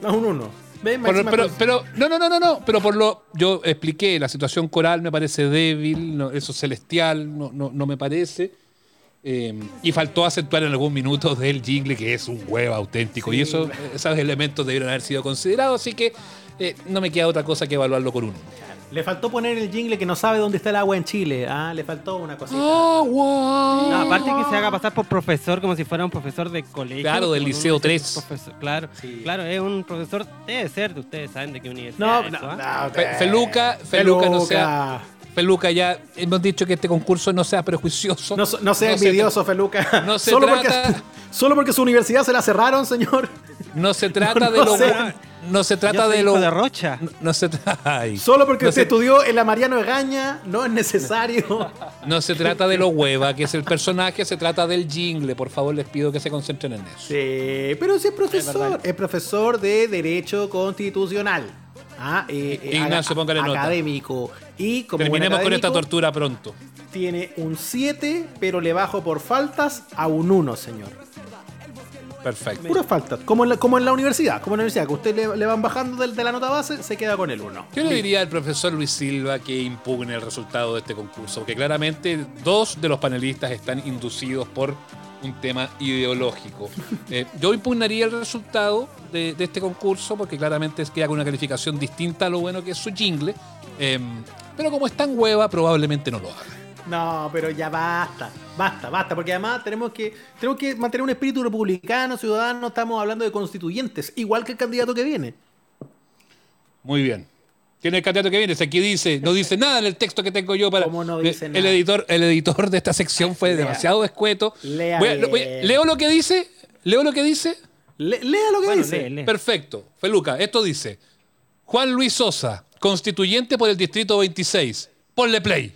ah, un 1. Pero, no, no, no, no, no. Pero por lo. Yo expliqué, la situación coral me parece débil, eso celestial, no, no, no me parece. Eh, y faltó acentuar en algún minuto del jingle que es un huevo auténtico. Y eso, esos elementos debieron haber sido considerados. Así que eh, no me queda otra cosa que evaluarlo con uno. Le faltó poner el jingle que no sabe dónde está el agua en Chile. Ah, le faltó una cosita. ¡Agua! No, aparte que se haga pasar por profesor como si fuera un profesor de colegio. Claro, del Liceo un 3. profesor- claro, Sí. claro, es un profesor, debe ser de ustedes, saben de qué universidad. No, es no, eso, ¿ah? no, Fe- Feluca, Feluca, no sea. Feluca, ya hemos dicho que este concurso no sea prejuicioso. No, no sea se- envidioso, Feluca. no se solo, trata- porque, solo porque su universidad se la cerraron, señor. No se trata No, de no lo. sé. No se Yo trata soy de hijo lo. de Rocha. No, no se ay. Solo porque no usted se, estudió en la Mariano Egaña, no es necesario. no se trata de lo hueva, que es el personaje, se trata del jingle. Por favor, les pido que se concentren en eso. Sí, pero sí es profesor. Es, profesor de Derecho Constitucional. Ah, eh, eh, Ignacio, póngale nota. Académico. Y como Terminemos con esta tortura pronto. Tiene un 7, pero le bajo por faltas a un 1, señor. Perfecto. Puras faltas. Como en la, como en la universidad. Como en la universidad, que usted le, le van bajando del- de, la nota base, se queda con el 1. Yo le diría al profesor Luis Silva que impugne el resultado de este concurso, porque claramente dos de los panelistas están inducidos por un tema ideológico. Eh, yo impugnaría el resultado de, de este concurso, porque claramente es que haga una calificación distinta a lo bueno que es su jingle, eh, pero como es tan hueva, probablemente no lo haga. No, pero ya basta, basta, basta, porque además tenemos que, tenemos que mantener un espíritu republicano, ciudadano, estamos hablando de constituyentes, igual que el candidato que viene. Muy bien. ¿Quién es el candidato que viene? Si aquí dice, no dice nada en el texto que tengo yo para. ¿Cómo no dice el, nada? editor, el editor de esta sección fue Lea. demasiado escueto. Lea Voy a- lo- voy a- bien. leo lo que dice. Leo lo que dice. Le- lea lo que Bueno, dice. lee, lee. Perfecto. Feluca, esto dice: Juan Luis Sosa, constituyente por el distrito 26. Ponle play.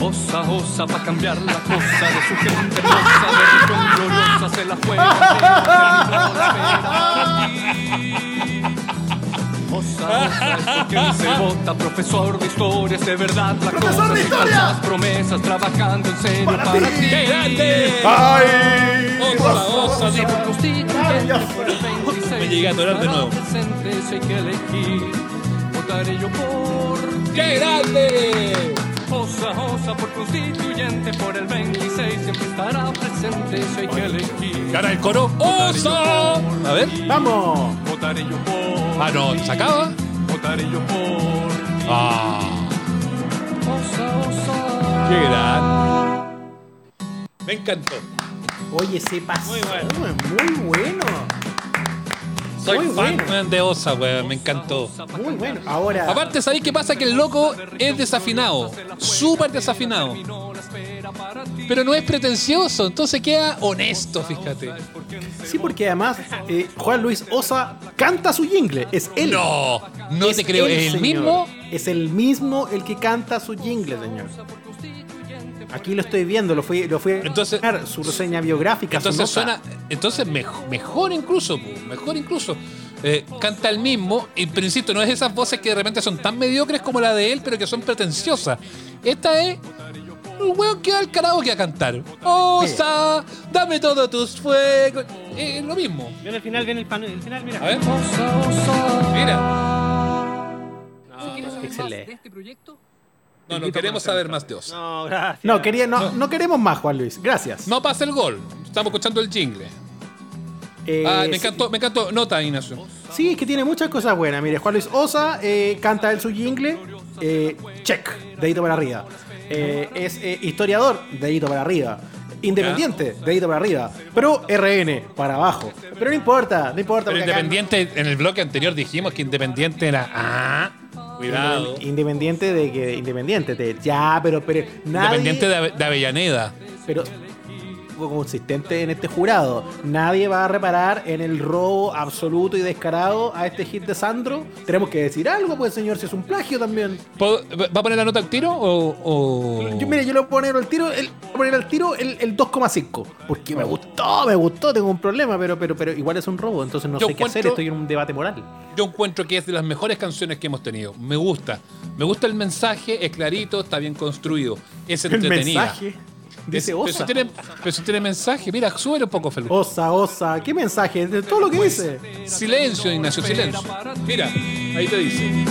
Osa, osa, pa' cambiar la cosa de su gente hermosa, región gloriosa, se la fue Osa, osa, esto que se vota, profesor de historia, es de verdad la ¡Profesor cosa, de historia! falsas promesas, trabajando en serio Para para, ti. ti. ¡Qué grande! ¡Ay! Osa, osa, 26, Me llegué a atorar de nuevo. hay que elegir. Votaré yo por ¡Qué grande! Osa, osa por constituyente por el 26 siempre estará presente, eso hay que elegir. Gana el coro. ¡Osa! A ver. ¡Vamos! Votaré yo por. Ah, no, ¿se acaba? Votaré yo por. Ah. Osa, osa. ¡Qué grande! Me encantó. Oye, se pasó. Muy bueno. Muy bueno. Soy Muy fan bueno. de Osa, weón. Me encantó. Muy bueno. Ahora. Aparte, ¿sabéis qué pasa? Que el loco es desafinado. Súper desafinado. Pero no es pretencioso, entonces queda honesto, fíjate. Sí, porque además eh, Juan Luis Osa canta su jingle. Es él. No, no Es te creo. él, ¿Es el señor. mismo? Es el mismo el que canta su jingle, señor. Aquí lo estoy viendo, lo fui, lo fui a Entonces- buscar, su reseña biográfica. su Entonces nota. suena. Entonces mej- mejor incluso, mejor incluso. Eh, canta el mismo, y, pero insisto, no es esas voces que de repente son tan mediocres como la de él, pero que son pretenciosas. Esta es un weón que va al karaoke a cantar. Osa, dame todos tus fuegos. Es lo mismo. Viene el final, viene el, pan- el final, mira. A ver. Mira. Excelente. No, no queremos saber más de Osa. No, gracias. No, quería, no, no queremos más, Juan Luis. Gracias. No pasa el gol. Estamos escuchando el jingle. Eh, Ah, me sí- encantó, me encantó. Nota, Ignacio. Sí, es que tiene muchas cosas buenas. Mire, Juan Luis Osa eh, canta él su jingle. eh, check, dedito para arriba. Eh, es eh, historiador, dedito para arriba. Independiente, dedito para arriba. Pero RN, para abajo. Pero no importa, no importa. Pero acá- Independiente, en el bloque anterior dijimos que Independiente era. Ah, cuidado. Independiente de que. Independiente de. Ya, pero. pero nadie, Independiente de, Ave- de Avellaneda. Pero. Consistente en este jurado. Nadie va a reparar en el robo absoluto y descarado a este hit de Sandro. Tenemos que decir algo, pues, señor, si es un plagio también. ¿Puedo- ¿Va a poner la nota al tiro o.? o- Yo, mire, yo le voy a poner al tiro el, voy a poner al tiro el, el 2,5. Porque me gustó, me gustó, tengo un problema, pero, pero, pero igual es un robo, entonces no Yo sé qué hacer, estoy en un debate moral. Yo encuentro que es de las mejores canciones que hemos tenido. Me gusta. Me gusta el mensaje, es clarito, está bien construido. Es El entretenida. Es- dice pero, si Osa. tiene, pero si tiene mensaje, mira, sube un poco, Felipe. Osa, Osa, ¿qué mensaje? De todo lo que dice. Silencio, Ignacio, silencio. Mira, ahí te dice.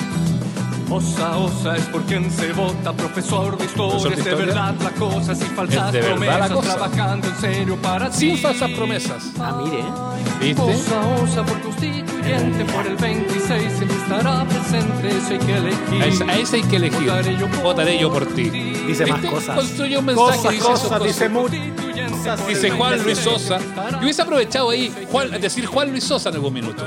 Osa, osa es por quien se vota, profesor de historia. Profesor de Es de historia. verdad la cosa, sin falsas Es de verdad la promesas, cosa. trabajando en serio para Sin ti. falsas promesas. Ah, mire. ¿Viste? Osa, osa por constituyente, por el 26 él estará presente, eso hay que elegir. A ese, a ese hay que elegir. Votaré yo por Votaré yo por ti. Dice más ¿Viste? cosas. Construye un mensaje Cosas, dice esas cosas, dice muchas. Dice Juan Luis Sosa. Yo hubiese aprovechado ahí Juan, decir Juan Luis Sosa en algún minuto.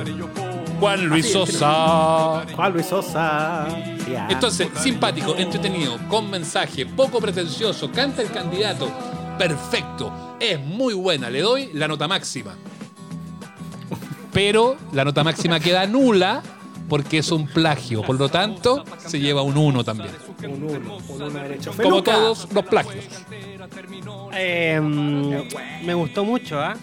Juan Luis Sosa. Juan Luis Sosa. Entonces, simpático, entretenido, con mensaje, poco pretencioso, canta el candidato. Perfecto. Es muy buena. Le doy la nota máxima. Pero la nota máxima queda nula porque es un plagio. Por lo tanto, se lleva un 1 también. un uno, un uno derecho. Como Feluca. todos los plagios. Eh, mm, me gustó mucho, ¿ah?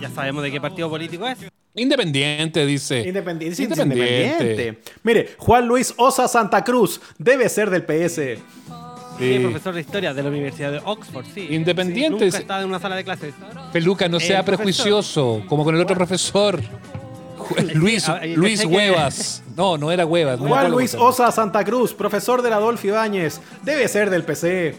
Ya sabemos de qué partido político es. Independiente, dice. Independiente, sí, Independiente. independiente. Mire, Juan Luis Osa Santa Cruz debe ser del PS. Sí, Sí. profesor de historia de la Universidad de Oxford, sí. Independiente, Nunca dice. he estado en una sala de clases. Peluca, no sea prejuicioso, como con el otro profesor. Luis, Luis Huevas. No, no era Huevas. no Juan Luis. Osa Santa Cruz, profesor del Adolfo Ibáñez, debe ser del PC.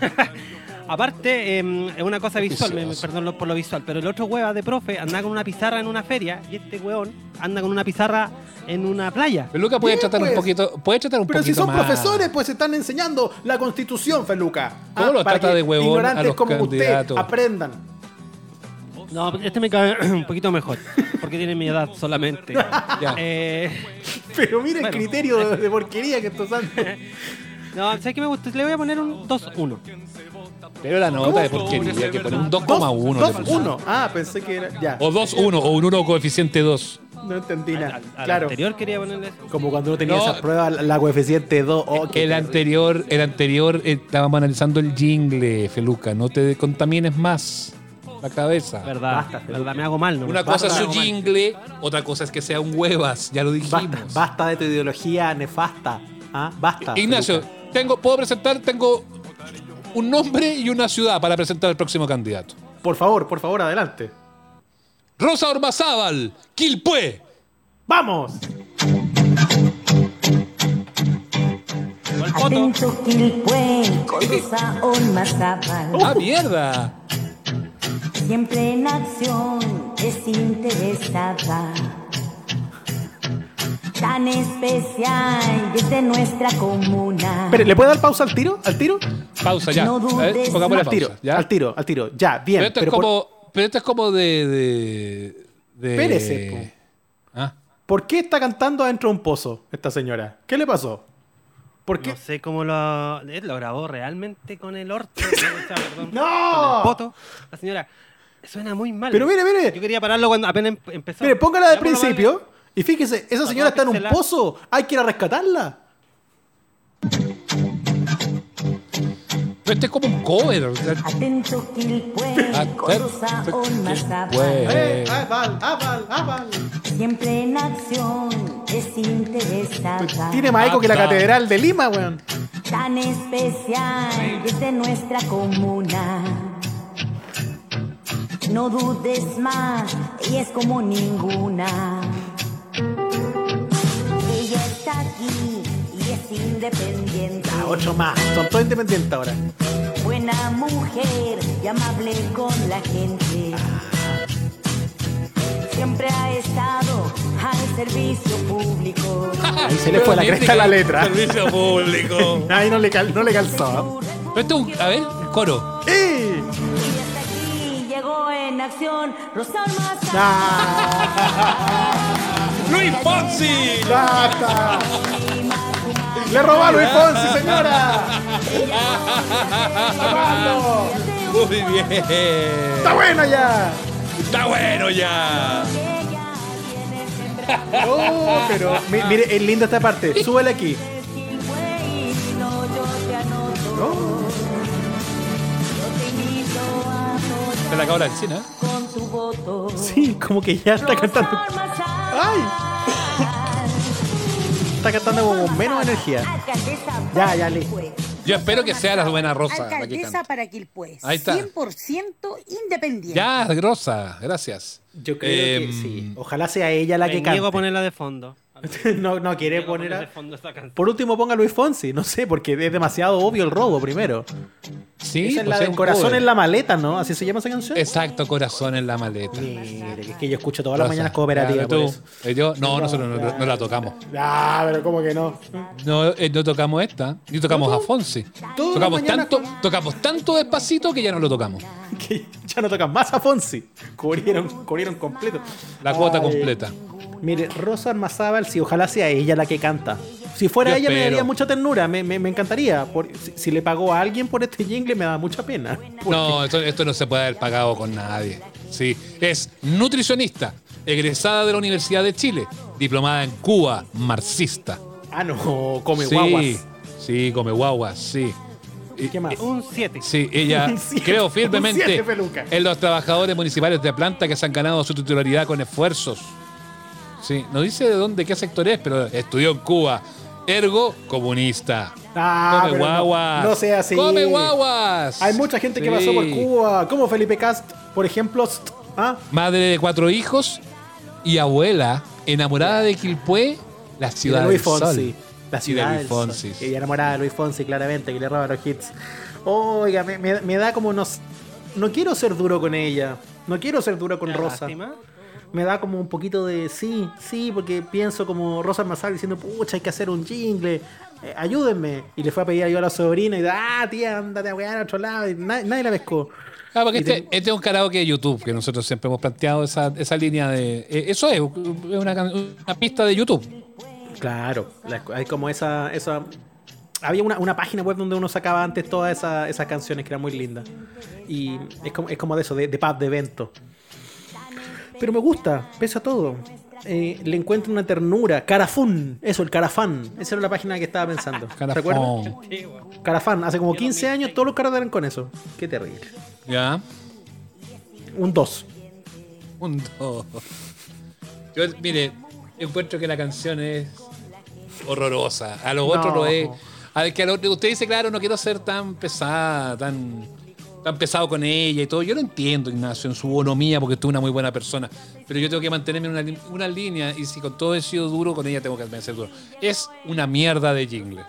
Aparte, eh, es una cosa visual, me, perdón lo- por lo visual, pero el otro hueva de profe anda con una pizarra en una feria y este hueón anda con una pizarra en una playa. Peluca puede tratar un pues. poquito, puede tratar un Pero si son más. profesores, pues están enseñando la constitución, Feluca. ¿Cómo lo para trata que de huevón ignorantes a los como candidatos? usted aprendan. No, este me cae un poquito mejor, porque tiene mi edad solamente. Ya. Eh, Pero mire Bueno. el criterio de, de porquería que estos han. no, ¿sabes qué me gusta? Le voy a poner un 2-1. Pero la nota de porquería que pone un 2,1. le puso. 2-1. Ah, pensé que era. Ya. O 2,1 o un 1 coeficiente 2. No entendí nada. al- al claro. anterior quería ponerle eso. Como cuando uno tenía No. esa prueba, la coeficiente 2. Oh, qué El anterior, el anterior eh, estábamos analizando el jingle, Feluca. No te contamines más la cabeza. Verdad, Basta, Felipe. verdad, me hago mal, ¿no? Una Basta, cosa es su jingle, otra cosa es que sea un huevas, ya lo dijimos. Basta, basta de tu ideología nefasta. ¿Ah? Basta. Ignacio, Feluca. tengo, puedo presentar, tengo un nombre y una ciudad para presentar al próximo candidato. Por favor, por favor, adelante. Rosa Ormazábal, Quilpué. ¡Vamos! Atento Quilpué, Rosa Olmazábal, ¡Ah, mierda! siempre en acción es interesada. Tan especial desde nuestra comuna. Espere, ¿le puede dar pausa al tiro? ¿Al tiro? Pausa ya. No dudes, pongámosle al tiro, pausa, ¿ya? al tiro, al tiro. Ya, bien. Pero esto pero es por- como, pero esto es como de, de, de- Espérese, ¿Por qué está cantando adentro de un pozo esta señora? ¿Qué le pasó? ¿Por qué? No sé cómo lo, eh, lo grabó realmente con el orto. perdón, ¡No! Con el poto. La señora. Suena muy mal. Pero mire, mire. Yo quería pararlo cuando apenas em- empezó. Mire, póngala de principio. Y fíjese, esa señora está en un pozo. Hay que ir a rescatarla. Pero este es como un cover. o sea, Atento Quilpué, Atento, Corozaón, Mazapán. Eh. Eh, aval, aval, aval. Siempre en acción, desinteresada. Tiene más eco que la Anda. catedral de Lima, weón. Tan especial desde nuestra comuna. No dudes más, ella es como ninguna. Independiente. Ah, ocho más. Son todos independientes ahora. Buena mujer y amable con la gente. Siempre ha estado al servicio público. Ahí se le fue la cresta a la letra. Servicio público. Ahí no le, cal- no le calzó. Pero este es un, a ver, coro. ¡Eh! Y hasta aquí llegó en acción Rosalma ¡Luis Fonsi! ¡Basta! ¡Le robó a Luis Fonsi, señora! ¡Sacando! Muy bien. ¡Está bueno ya! Está bueno ya. Oh, pero mi- mire, es linda esta parte. Súbele aquí. Se la acabo la encina. Sí, como que ya está cantando. ¡Ay! Está cantando como menos energía. Ya, ya, le. Yo espero que sea la buena Rosa la que Alcaldesa cante. para Quilpué. Ahí está. 100% independiente. Ya, Rosa, gracias. Yo creo que Em, sí. Ojalá sea ella la Me que niego a cante. ponerla de fondo. No, no quiere poner de a... fondo esta canción. Por último ponga a Luis Fonsi, no sé, porque es demasiado obvio el robo primero. Sí, Esa es pues la del corazón cover. en la maleta, ¿no? ¿Así se llama esa canción? Exacto, corazón en la maleta. Mire, que es que yo escucho todas las Rosa. mañanas cooperativa por tú. eso. Eh, yo- no, nosotros no, no la tocamos. Ah, pero ¿cómo que no? No, eh, no tocamos esta, ni tocamos a Fonsi. Tocamos tanto, tocamos tanto despacito que ya no lo tocamos. Que ya no tocan más a Fonsi. Cubrieron, cubrieron completo. La cuota Ay. completa. Mire, Rosa Armazábal, si ojalá sea ella la que canta. Si fuera Yo ella me daría mucha ternura, me, me- me encantaría. Por- si, si le pagó a alguien por este jingle me da mucha pena. No, esto, esto no se puede haber pagado con nadie. Sí, es nutricionista, egresada de la Universidad de Chile, diplomada en Cuba, marxista. Ah, no, come sí, guaguas. sí, come guaguas, sí. ¿Y qué más? Un 7. Sí, ella siete, creo un firmemente siete, peluca. en los trabajadores municipales de planta que se han ganado su titularidad con esfuerzos. Sí, no dice de dónde, qué sector es, pero estudió en Cuba. Ergo, comunista. Ah, Come pero no- guaguas. No, sea así. Come guaguas. Hay mucha gente que pasó por Cuba, como Felipe Cast, por ejemplo. ¿ah? Madre de cuatro hijos y abuela, enamorada de Quilpué, la Y de ciudad Luis del Fonsi. sol. La Y de ciudad Luis. Fonsi. Ella enamorada de Luis Fonsi, claramente, que le roba los hits. Oiga, me, me- me da como no, s- no quiero ser duro con ella. No quiero ser duro con Rosa. Lástima. Me da como un poquito de sí, sí, porque pienso como Rosa Almazar diciendo, pucha, hay que hacer un jingle. eh, ayúdenme. Y le fue a pedir ayuda a la sobrina y dice, ah, tía, ándate a wear a otro lado. Y na- nadie la pescó. Ah, porque este, te- este es un karaoke de YouTube, que nosotros siempre hemos planteado esa, esa línea de... eh, eso es, es una, una pista de YouTube. Claro, la- hay como esa, esa había una, una página web donde uno sacaba antes todas esa- esas canciones que eran muy lindas. Y es como, es como de eso, de, de pub, de evento. Pero me gusta, pese a todo. Eh, le encuentro una ternura. Carafún, eso, el Carafán. Esa era la página que estaba pensando. ¿Se acuerdan? Carafán, hace como 15 años todos los caras eran con eso. Qué terrible. ¿Ya? Un 2. Un dos. Yo, mire, encuentro que la canción es horrorosa. A lo No. otro lo es. A que a lo- usted dice, claro, no quiero ser tan pesada, tan, tan pesado con ella y todo. Yo lo entiendo, Ignacio, en su bonomía, porque tú es una muy buena persona. Pero yo tengo que mantenerme en una, línea y si con todo he sido duro, con ella tengo que ser duro. Es una mierda de jingle.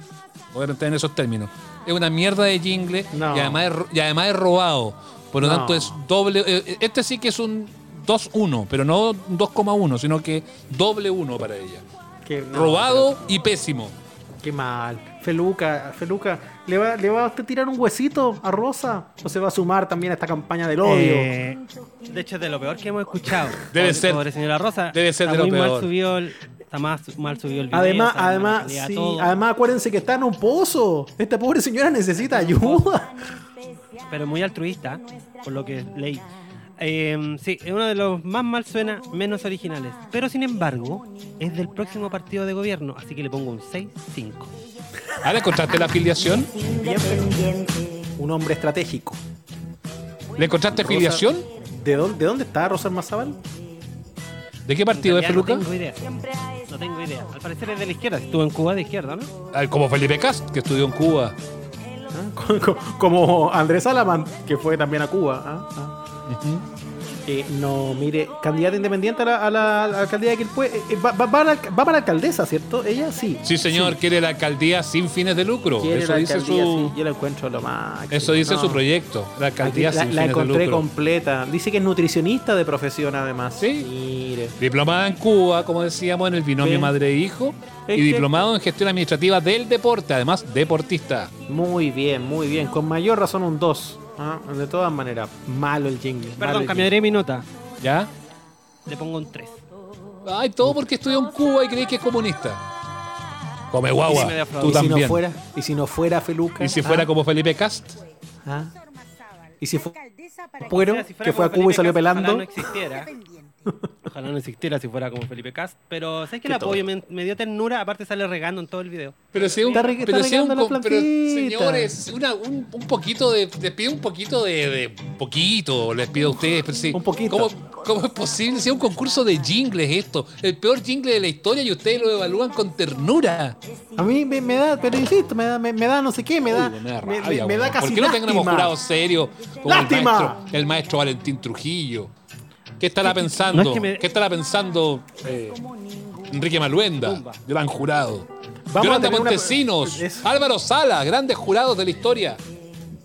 Voy a entrar en esos términos. Es una mierda de jingle No. y, además es, y además es robado. Por lo No. tanto, es doble. eh, Este sí que es un 2-1, pero no un 2,1, sino que doble 1 para ella. No, Robado y pésimo. Qué mal. Feluca, Feluca, ¿le va, ¿le va a usted tirar un huesito a Rosa? ¿O se va a sumar también a esta campaña del odio? Eh, de hecho, es de lo peor que hemos escuchado. Debe ser- Pobre señora Rosa. debe ser de Está lo peor. mal el, está más mal subido el video. Además, además, sí, además acuérdense que está en un pozo. Esta pobre señora necesita ayuda. pero muy altruista, por lo que leí. Eh, sí, es uno de los más mal suena, menos originales. Pero sin embargo, es del próximo partido de gobierno, así que le pongo un 6-5. ¿Ah, le encontraste la afiliación? Un hombre estratégico. ¿Le encontraste afiliación? ¿De dónde, de dónde está Rosa Mazábal? ¿De qué partido es Feluca? No tengo idea. No tengo idea. Al parecer es de la izquierda. Estuvo en Cuba de izquierda, ¿no? Ah, Como Felipe Cast, que estudió en Cuba. Co- Como Andrés Salaman, que fue también a Cuba. ¿ah? Eh, no, mire, candidata independiente a la, a la- a la alcaldía de Quilpué. eh, eh, va, va- va a la- va para la alcaldesa, ¿cierto? Ella sí. Sí, señor, quiere la alcaldía sin fines de lucro. Quiere Eso la dice alcaldía, su, sí, Yo la encuentro lo más. eso dice no. su proyecto. La alcaldía Aquí la, sin la fines de encontré lucro. completa. Dice que es nutricionista de profesión, además. Sí. Mire. Diplomada en Cuba, como decíamos, en el binomio madre e hijo. Es Y que- diplomado en gestión administrativa del deporte, además deportista. Muy bien, muy bien. Con mayor razón un 2. De todas maneras, malo el jingle. Perdón, cambiaré mi nota. ¿Ya? Le pongo un 3. Ay, todo porque estudió en Cuba y creí que es comunista. Come guagua, Y si me tú jingle. ¿Y si también. no fuera? ¿Y si no fuera Feluca? ¿Y si fuera ¿Ah? como Felipe Cast? ¿Ah? ¿Y si para Puero, que fue a Cuba y salió Cast, pelando? Ojalá no existiera. Ojalá no existiera si fuera como Felipe Cast. Pero ¿sabes que el apoyo me, me dio ternura? Aparte sale regando en todo el video. Pero si un, Está re- pero está si un, regando la pero, plantita. señores, una- un, un poquito de, les pido un poquito de, de poquito, les pido a ustedes, pero sí, Un poquito. ¿cómo, cómo es posible? Si es un concurso de jingles esto, el peor jingle de la historia y ustedes lo evalúan con ternura. A mí me, me da, pero insisto, me da, me, me da no sé qué, me da, Uy, me da me, rabia, me da weón. casi ¿Por qué no tenemos lástima. jurados serios como el maestro, el maestro Valentín Trujillo? ¿Qué estará pensando? no es que me- ¿Qué estará pensando eh, Enrique Maluenda, Tumba. gran jurado? Vamos Yolanda una- Montesinos. Álvaro Sala, grandes jurados de la historia.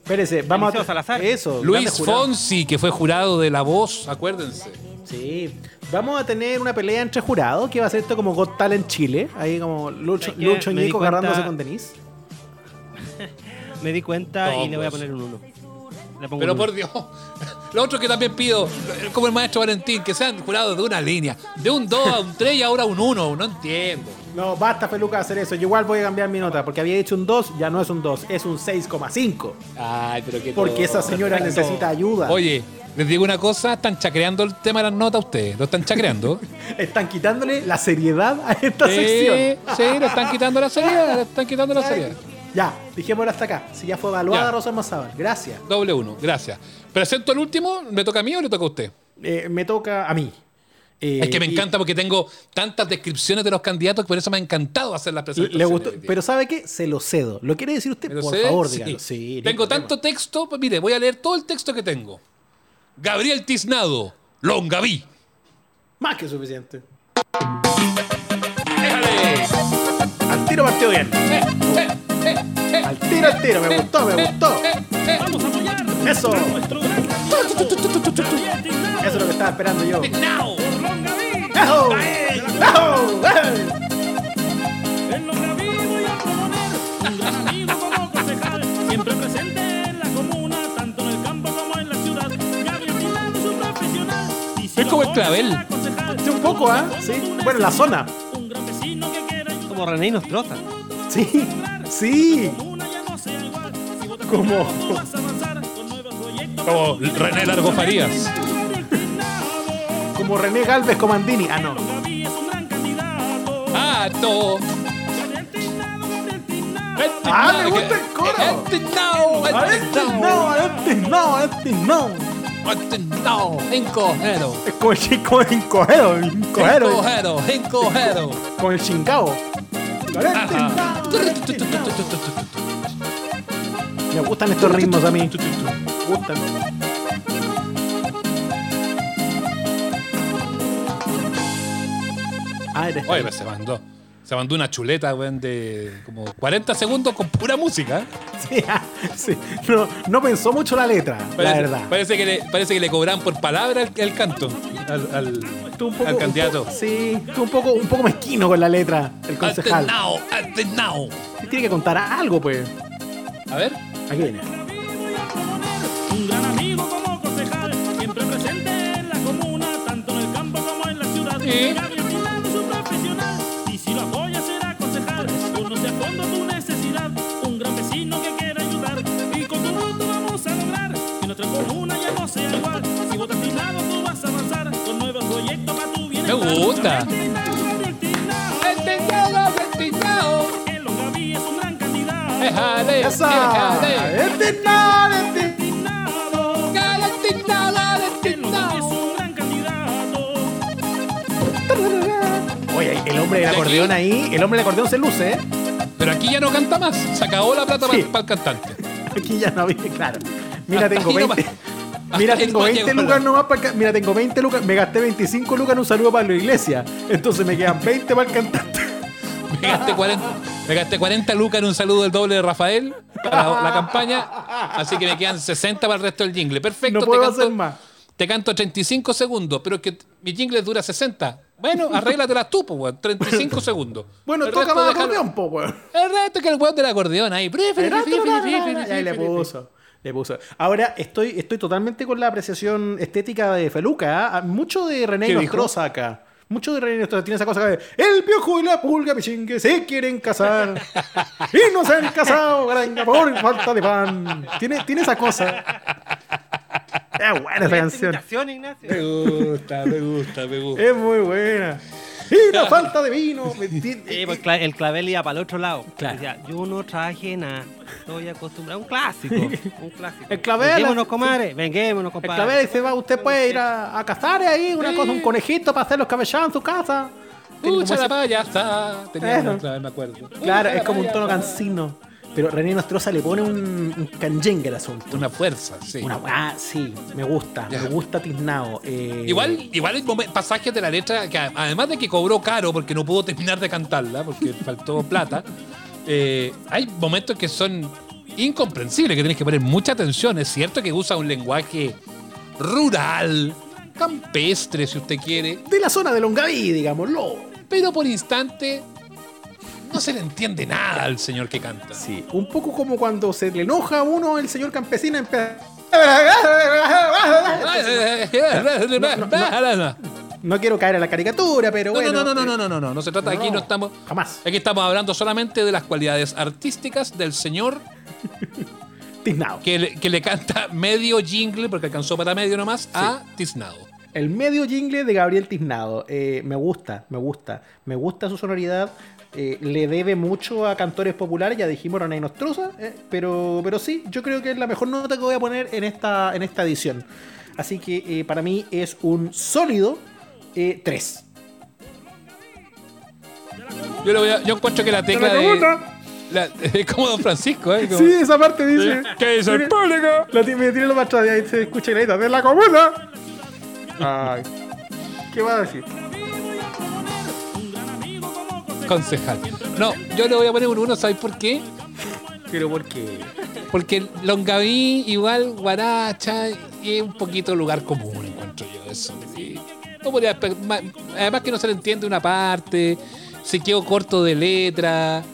Espérese, vamos Eliseo a Salazar. Eso, Luis. Fonsi, que fue jurado de La Voz, acuérdense. Sí. Vamos a tener una pelea entre jurados que va a ser esto como Got Talent Chile. Ahí como Lucho. Lucho cuenta- agarrándose con Denise. Me di cuenta y le voy a poner un 1. Le pongo Pero por. Dios, lo otro que también pido, como el maestro Valentín, que sean jurados de una línea, de un 2 a un 3 y ahora un 1, no entiendo. No, basta Feluca hacer eso. Yo igual voy a cambiar mi nota porque había dicho un 2, ya no es un 2, es un 6,5. Ay, pero que Porque esa señora necesita ayuda. Oye, les digo una cosa, están chacreando el tema de las notas ustedes, lo están chacreando. Están quitándole la seriedad a esta sí, sección. sí, le están quitando la seriedad, le están quitando la seriedad. Ya, dijémoslo hasta acá. Si ya fue evaluada Ya. Rosa Mazábal. Gracias. Doble uno, gracias. Presento el último, ¿me toca a mí o le toca a usted? Eh, me toca a mí. Eh, Es que me y- encanta porque tengo tantas descripciones de los candidatos que por eso me ha encantado hacer las Le presentaciones. gustó, hoy día. pero ¿sabe qué? Se lo cedo. ¿Lo quiere decir usted? ¿Me lo Por favor, Sí. dígalo. Sí, no tengo problema. tanto texto, pues mire, voy a leer todo el texto que tengo. Gabriel Tiznado, Longaví. Más que suficiente. Déjale. Al tiro partió bien. Eh, eh, Al tiro, al tiro. Me gustó, me gustó. eh, eh. Vamos a apoyar Eso. Eso es lo que estaba esperando yo. ¡Ejo! ¡Eh! En Longaví voy a proponer un gran amigo como concejal, siempre presente en la comuna, tanto en el campo como en la ciudad. Gabriel Tiznado es un profesional. y si Es lo como el clavel. Sí, un poco, ¿ah? Sí. Bueno, la zona. Un gran vecino que quiera Como René Nostroza. Sí. Sí. Como-. Como René Largo Farías. Como René Galvez Comandini. Ah, no. Ah, no. Ah, me gusta el coro. No, no. no, no. Encojero. Es como el chico encojero, encojero. Encojero, encojero. Con el chingao. Ajá. Me gustan estos ritmos a mí. Me gustan. Ah, eres Oye, se mandó. Se mandó una chuleta, weón, de como 40 segundos con pura música. Sí, ah, sí. No, no pensó mucho la letra, Parece, la verdad. Parece que, le, parece que le cobran por palabra el, el canto al, al, un poco, al candidato. Un poco, sí, estuvo un poco, un poco mezquino con la letra, el concejal. Now, now. Sí, tiene que contar algo, pues. A ver. Aquí viene. Un gran amigo como concejal, siempre presente en la comuna, tanto en el campo como en ya no sea igual gran candidato. Déjale, ¡Esa! déjale. ¡Este nada, este- Destinado, Destinado, el Longaví es destinado. un gran candidato. Oye, el hombre del ¿De acordeón ahí, el hombre del acordeón se luce, ¿eh? Pero aquí ya no canta más. Se acabó la plata Sí. para, el cantante. Aquí ya no viene, claro. Mira, tengo Ahí no 20. va- Mira, tengo no 20 llegó lucas nomás para Mira, tengo 20 lucas. Me gasté 25 lucas en un saludo para la iglesia. Entonces me quedan 20 para el cantante. Me gasté 40, me gasté 40 lucas en un saludo del doble de Rafael para la, la campaña. Así que me quedan 60 para el resto del jingle. Perfecto, No puedo te canto, hacer más. Te canto 35 segundos, pero es que mi jingle dura 60. Bueno, arréglatelas tú, pues, weón. 35 segundos. Bueno, El toca más acordeón, po, weón. El resto que el weón del acordeón ahí. Ahí le puso. Le puso. Ahora estoy, estoy totalmente con la apreciación estética de Feluca. ¿ah? Mucho de René ¿Qué Nostroza acá. Mucho de René Nostroza. Tiene esa cosa de el piojo y la pulga pichingue se quieren casar. y no se han casado, granja, por falta de pan. Tiene, tiene esa cosa. Es buena esa canción. Me gusta, me gusta, me gusta. Es muy buena. Y la falta de vino. Sí, pues el clavel iba para el otro lado. Claro. Decía, yo no traje nada. Estoy acostumbrado. Un clásico. Un clásico. El clavel- Venguémonos, comadre. Venguémonos, El compadre. clavel dice, va, usted puede ir a, a cazar ahí, una cosa, un conejito para hacer los cabellados en su casa. Pucha la payasa. Tenía Eso. una clave, me acuerdo. Claro, es como un tono cansino. Pero René Nostroza le pone un, un canyengue al asunto. Una fuerza, sí. Una weá, sí, me gusta, me gusta Tiznao. eh, Igual, igual hay pasajes de la letra que además de que cobró caro porque no pudo terminar de cantarla, porque faltó plata, eh, hay momentos que son incomprensibles, que tienes que poner mucha atención. Es cierto que usa un lenguaje rural, campestre, si usted quiere, De la zona de Longaví, digámoslo. pero por instante no se le entiende nada al señor que canta. Sí, un poco como cuando se le enoja a uno el señor campesino empieza... No quiero caer en la caricatura, pero No, bueno. no, no, no, eh, no, no, no, no, no se trata, aquí no estamos, Jamás. aquí estamos hablando solamente de las cualidades artísticas del señor que le, que le canta medio jingle, porque alcanzó para medio nomás, a Tiznado. El medio jingle de Gabriel Tiznado. Eh, me gusta, me gusta. Me gusta su sonoridad. Eh, le debe mucho a cantores populares, ya dijimos René Nostroza, eh, pero, pero sí, yo creo que es la mejor nota que voy a poner en esta, en esta edición. Así que eh, para mí es un sólido 3. Yo, le voy a- yo encuentro que la tecla la de. la- es como Don Francisco, ¿eh? Como- Sí, esa parte dice. ¿Qué dice el público? La me tiré lo más atrás y ahí se escucha la grita de la comuna. Ay. ¿Qué va a decir? Concejal. No, yo le voy a poner un 1, ¿sabes por qué? Pero ¿por qué? Porque Longaví, igual Guaracha, y es un poquito lugar común, encuentro yo eso. Y no podría además que no se le entiende una parte, se quedó corto de letra.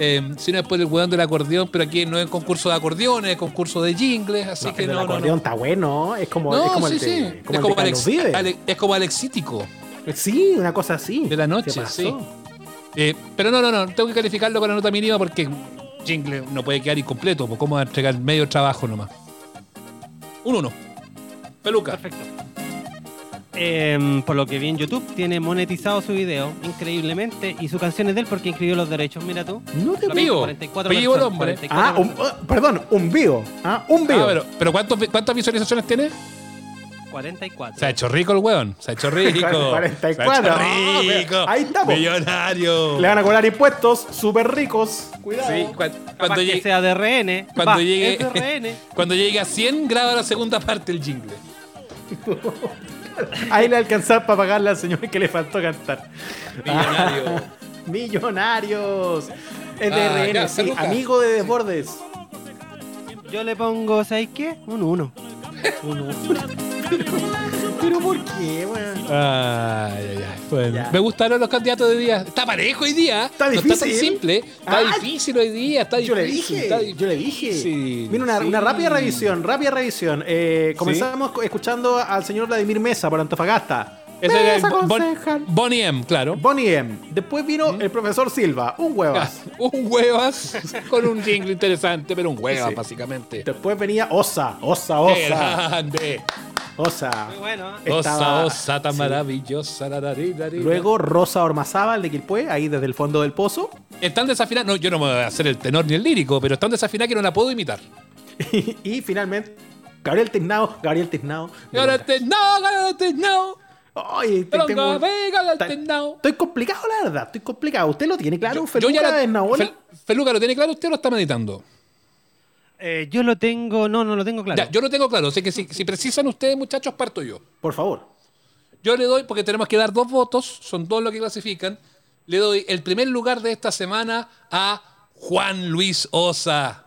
eh, si no es por el weón del acordeón, pero aquí no es concurso de acordeones, es concurso de jingles, así No, que el no, no, no. acordeón está bueno, es como, No, es como sí, el de, sí. como es, el como Alex-. Ale- es como Alexítico Sí, una cosa así. de la noche, sí. Eh, pero no, no, no, tengo que calificarlo con la nota mínima porque jingle no puede quedar incompleto, pues cómo va a entregar medio trabajo nomás. Un 1. Peluca. Perfecto. Em, por lo que vi en YouTube, tiene monetizado su video increíblemente y su canción es de él porque inscribió los derechos. Mira tú. No te Lo vivo. 44 Vivo el hombre. 44 Ah, un- perdón, un vivo. Ah, un vivo. Ah, pero, pero ¿cuántos ¿cuántas visualizaciones tiene? 44. Se ha hecho rico el weón. Se ha hecho rico. 44. Se ha Ah, hecho rico. ahí estamos. Millonario. Le van a cobrar impuestos súper ricos. Cuidado. Sí, Capaz cuando, que sea de RN. cuando Va, llegue- RN. cuando llegue a 100, graba la segunda parte del jingle. Ahí le alcanzar para pagarle al señor que le faltó cantar. Millonario. Millonarios. Es de Ah, RN, sí. Amigo de Desbordes. Yo le pongo, ¿sabes qué? Un 1. ¿Pero por qué, weón? Ay, ay, ay. Bueno, Ya. me gustaron los candidatos de día. Está parejo hoy día. Está No está tan difícil. simple. Está Ah, difícil hoy día. Está Yo le difícil, dije, está yo le dije. Mira, una, sí. una rápida revisión, rápida revisión. Eh, comenzamos co- escuchando al señor Vladimir Mesa por Antofagasta. Ese era el Bon-. Bonnie M, claro. Bonnie M. Después vino el profesor Silva, un huevas. Un huevas con un jingle interesante, pero un huevas, Sí. básicamente. Después venía Osa, Osa, ¡Qué Osa. grande! Osa. Muy bueno. Estaba- Osa, osa tan sí. maravillosa. la, la, la, la, la. Luego Rosa Ormazábal de Quilpué, ahí desde el fondo del pozo. Están desafinados. No, yo no me voy a hacer el tenor ni el lírico, pero están desafinados que no la puedo imitar. y finalmente, Gabriel Tiznao. Gabriel Tiznao. Gánate, no, gánate, no. Pero tengo- ta- no. Estoy complicado, la verdad. Estoy complicado. ¿Usted lo tiene claro? Yo Feluca ya en Naola? Fel- Feluca, ¿lo tiene claro usted o lo está meditando? Eh, yo lo tengo, no, no lo tengo claro. Ya, yo lo tengo claro. Así que si, si precisan ustedes, muchachos, parto yo. Por favor. Yo le doy, porque tenemos que dar dos votos, son dos los que clasifican. Le doy el primer lugar de esta semana a Juan Luis Osa.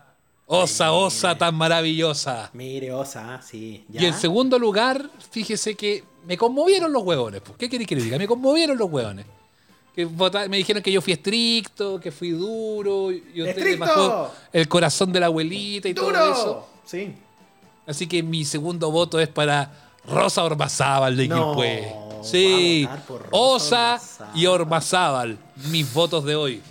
Osa, Osa tan maravillosa. Mire, Osa, sí. Ya. Y en segundo lugar, fíjese que me conmovieron los huevones. pues. ¿Qué queréis que le diga? Me conmovieron los huevones. Que vota- me dijeron que yo fui estricto, que fui duro. Y usted ¡Estricto! bajó el corazón de la abuelita y todo eso. ¡Duro! Sí. Así que mi segundo voto es para Rosa Ormazábal de No, Sí, Osa Ormazábal. y Ormazábal, mis votos de hoy.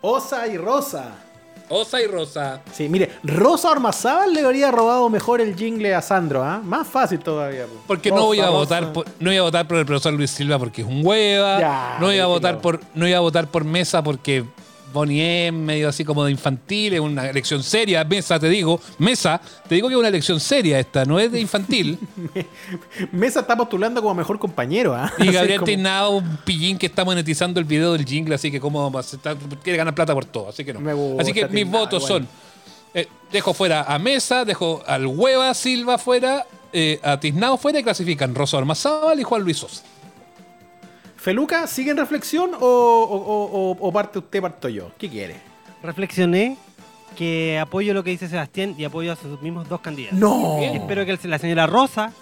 Osa y Rosa. Osa y Rosa. Sí, mire, Rosa Ormazábal le habría robado mejor el jingle a Sandro, ¿ah? Más fácil todavía. po. Porque Rosa, no iba a Rosa. votar por, no iba a votar por el profesor Luis Silva porque es un hueva. Ya, no iba a votar por no iba a votar por Mesa porque Bonnie es medio así como de infantil, es una elección seria. Mesa, te digo, Mesa, te digo que es una elección seria esta, no es de infantil. Mesa está postulando como mejor compañero, ¿ah? Y Gabriel como- Teinado, un pillín que está monetizando el video del jingle, así que aceptar, quiere ganar plata por todo, así que no. Gusta así que mis votos bueno. son, eh, dejo fuera a Mesa, dejo al Hueva Silva fuera, eh, a Tiznado fuera y clasifican Rosa Ormazábal y Juan Luis Sosa. ¿Feluca sigue en reflexión o, o- o- o- o parte usted, parto yo? ¿Qué quiere? Reflexioné que apoyo lo que dice Sebastián y apoyo a sus mismos dos candidatos. ¡No! Espero que la señora Rosa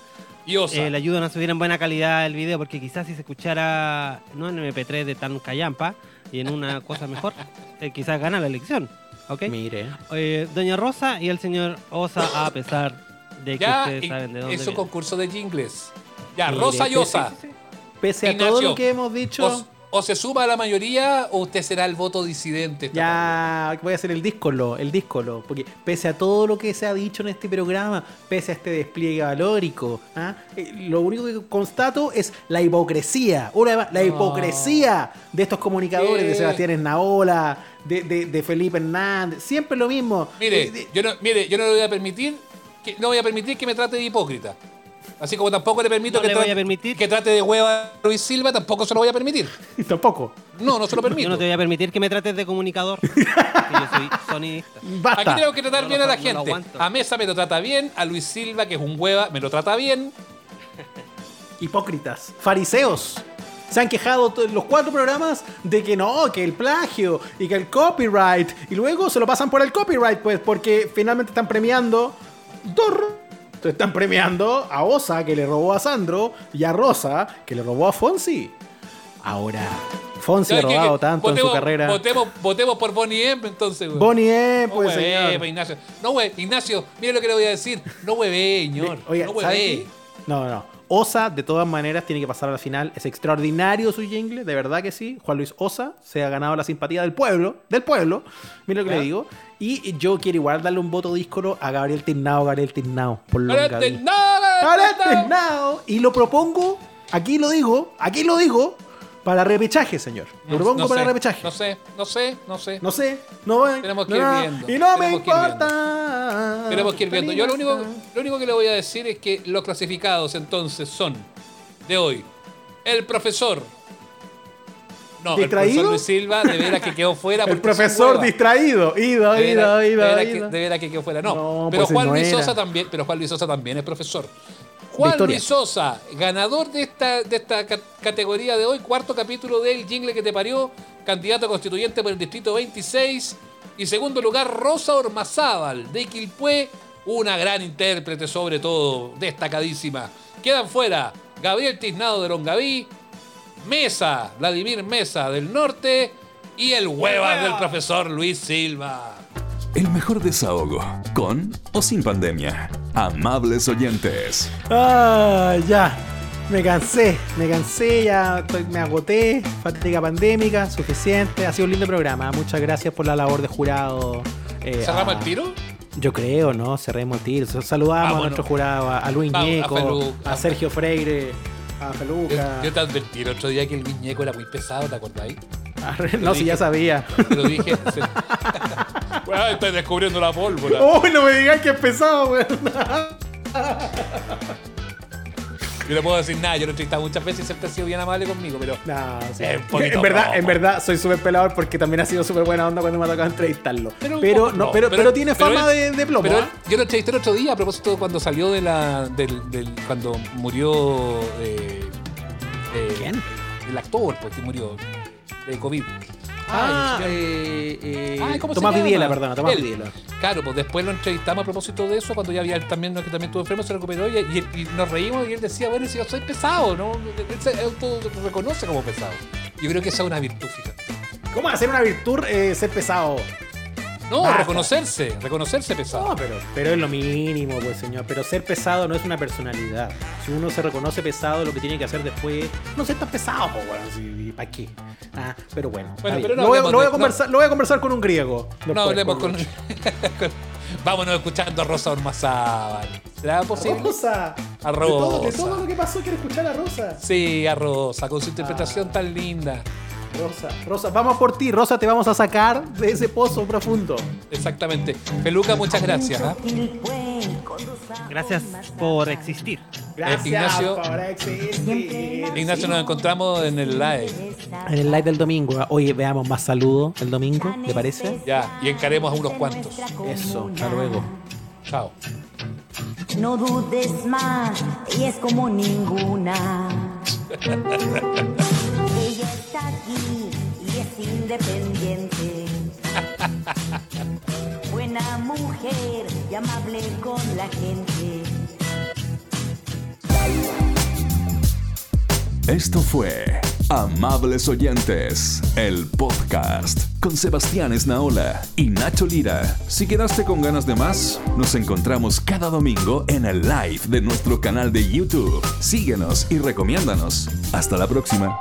eh, le ayuden a subir en buena calidad el video, porque quizás si se escuchara no en MP3 de tan callampa y en una cosa mejor, eh, quizás gana la elección. ¿Ok? Mire. Eh, Doña Rosa y el señor Osa, a pesar de que ya, ustedes y- saben de dónde es un concurso de jingles. Ya, Mire, Rosa y Osa. Pese a Ignacio, todo lo que hemos dicho, O, o se suma a la mayoría o usted será el voto disidente. ya voy a hacer el díscolo, el díscolo, porque pese a todo lo que se ha dicho en este programa, pese a este despliegue valórico, ¿ah? Eh, lo único que constato es la hipocresía, una vez más, la hipocresía de estos comunicadores, ¿Qué? de Sebastián Esnaola, de, de- de Felipe Hernández, siempre lo mismo. Mire, Eh, de- yo no, mire, yo no le voy a permitir que no voy a permitir que me trate de hipócrita. Así como tampoco le permito No que, le voy trate, a permitir. que trate de hueva a Luis Silva, tampoco se lo voy a permitir. tampoco. No, no se lo Yo permito. no te voy a permitir que me trates de comunicador, que yo soy sonidista. Basta. Aquí tengo que tratar No bien lo- a la gente. a Mesa me lo trata bien, a Luis Silva, que es un hueva, me lo trata bien. hipócritas, fariseos. Se han quejado los cuatro programas de que no, que el plagio y que el copyright. Y luego se lo pasan por el copyright, pues, porque finalmente están premiando. Dor. Entonces están premiando a Osa, que le robó a Sandro, y a Rosa, que le robó a Fonsi. Ahora, Fonsi ha robado Que tanto en su carrera. Votemos, votemos por Bonnie M, entonces. güey. Bonnie M, No pues, hueve, señor. pues, Ignacio. No, güey, Ignacio, mire lo que le voy a decir. No hueve, señor. Oiga, no ¿sabe hueve. No, no. Osa, de todas maneras, tiene que pasar a la final. Es extraordinario su jingle, de verdad que sí. Juan Luis Osa se ha ganado la simpatía del pueblo. Del pueblo. Mira lo que ¿Ya? le digo. Y yo quiero igual darle un voto díscolo a Gabriel Tiznao, Gabriel Tiznao. Por lo Gabriel. Tiznao, Gabriel. Tiznao. Y lo propongo, aquí lo digo, aquí lo digo, para repechaje, señor. Lo propongo No para sé, repechaje. No sé, no sé, no sé. No sé, no voy. Tenemos que ir viendo, Y no me tenemos importa. Tenemos que ir viendo. Yo lo único, lo único que le voy a decir es que los clasificados entonces son de hoy el profesor. No, ¿Distraído? el profesor Luis Silva, de veras que quedó fuera. El profesor distraído. Ido, ido, ido, de veras que- quedó fuera. No, No, pero pues Juan no Luis era. Sosa también, pero Juan Luis Sosa también es profesor. Juan Sosa, ganador de esta, de esta ca- categoría de hoy, cuarto capítulo del Jingle que te parió, candidato constituyente por el distrito 26. Y segundo lugar, Rosa Ormazábal, de Quilpué, una gran intérprete sobre todo, destacadísima. Quedan fuera Gabriel Tiznado de Longaví, Mesa, Vladimir Mesa del Norte y el huevas del profesor Luis Silva. El mejor desahogo, con o sin pandemia. Amables oyentes. Ah, ya. Me cansé, me cansé, ya estoy- me agoté. Fatiga pandémica, suficiente. Ha sido un lindo programa. Muchas gracias por la labor de jurado. eh, ¿Cerramos a- el tiro? Yo creo, ¿no? Cerremos el tiro. Saludamos a Vámonos. nuestro jurado, a, a Luis Vamos, a Ñeco, a Sergio Freire, a Yo, Feluca. yo te advertí el otro día que el viñeco era muy pesado, ¿te acordáis? a- No, si ya sabía. Te lo dije. Bueno, estoy descubriendo la pólvora. Uy, no me digas que es pesado, weón. Yo no puedo decir nada, yo lo he entrevistado muchas veces y siempre ha sido bien amable conmigo, pero. No, sí. Es un poquito en verdad, en verdad soy súper pelador porque también ha sido súper buena onda cuando me ha tocado entrevistarlo. Pero, poco- no, pero, pero, tiene pero fama él- de, de plomo. pero ¿ah? él- yo lo entrevisté el otro día a propósito cuando salió de la. Del, del- cuando murió. eh, eh, ¿Quién? El actor, pues, que murió de COVID. Ah, eh, eh, Ay, ¿cómo se Tomás llama? Vidiela, perdona, Tomás Él. Vidiela. Claro, pues después lo entrevistamos a propósito de eso, cuando ya había él también, que también estuvo enfermo, se recuperó y, y- y nos reímos y él decía, bueno, si yo soy pesado, ¿no? Él se todo reconoce como pesado. Yo creo que esa es una virtud, fíjate. ¿Cómo hacer una virtud eh, ser pesado? No, Basta. reconocerse, reconocerse pesado. No, pero, pero es lo mínimo, pues señor. Pero ser pesado no es una personalidad. Si uno se reconoce pesado, lo que tiene que hacer después no ser tan pesado, pues, bueno, si- ¿para qué? Ah, pero bueno. Pero no lo, voy, a- hablemos lo voy a de- conversar, lo voy a conversar con un griego. No hablemos con, por- con- Vámonos escuchando a Rosa Ormazábal. ¿Será posible? Rosa. A De todo, de Rosa. todo lo que pasó, quiero escuchar a Rosa. Sí, a Rosa, con su interpretación Ah. tan linda. Rosa, Rosa, vamos por ti, Rosa, te vamos a sacar de ese pozo profundo. Exactamente. Peluca, muchas gracias. ¿ah? Gracias por existir. Gracias Ignacio. por existir. Ignacio, nos encontramos en el live. En el live del domingo, oye, veamos más saludos el domingo, ¿te parece? Ya, y encaremos a unos cuantos. Eso, hasta luego. Chao. No dudes más, ella es como ninguna. está aquí y es independiente. Buena mujer y amable con la gente. Esto fue Amables Oyentes, el podcast con Sebastián Esnaola y Nacho Lira. Si quedaste con ganas de más, nos encontramos cada domingo en el live de nuestro canal de YouTube. Síguenos y recomiéndanos. Hasta la próxima.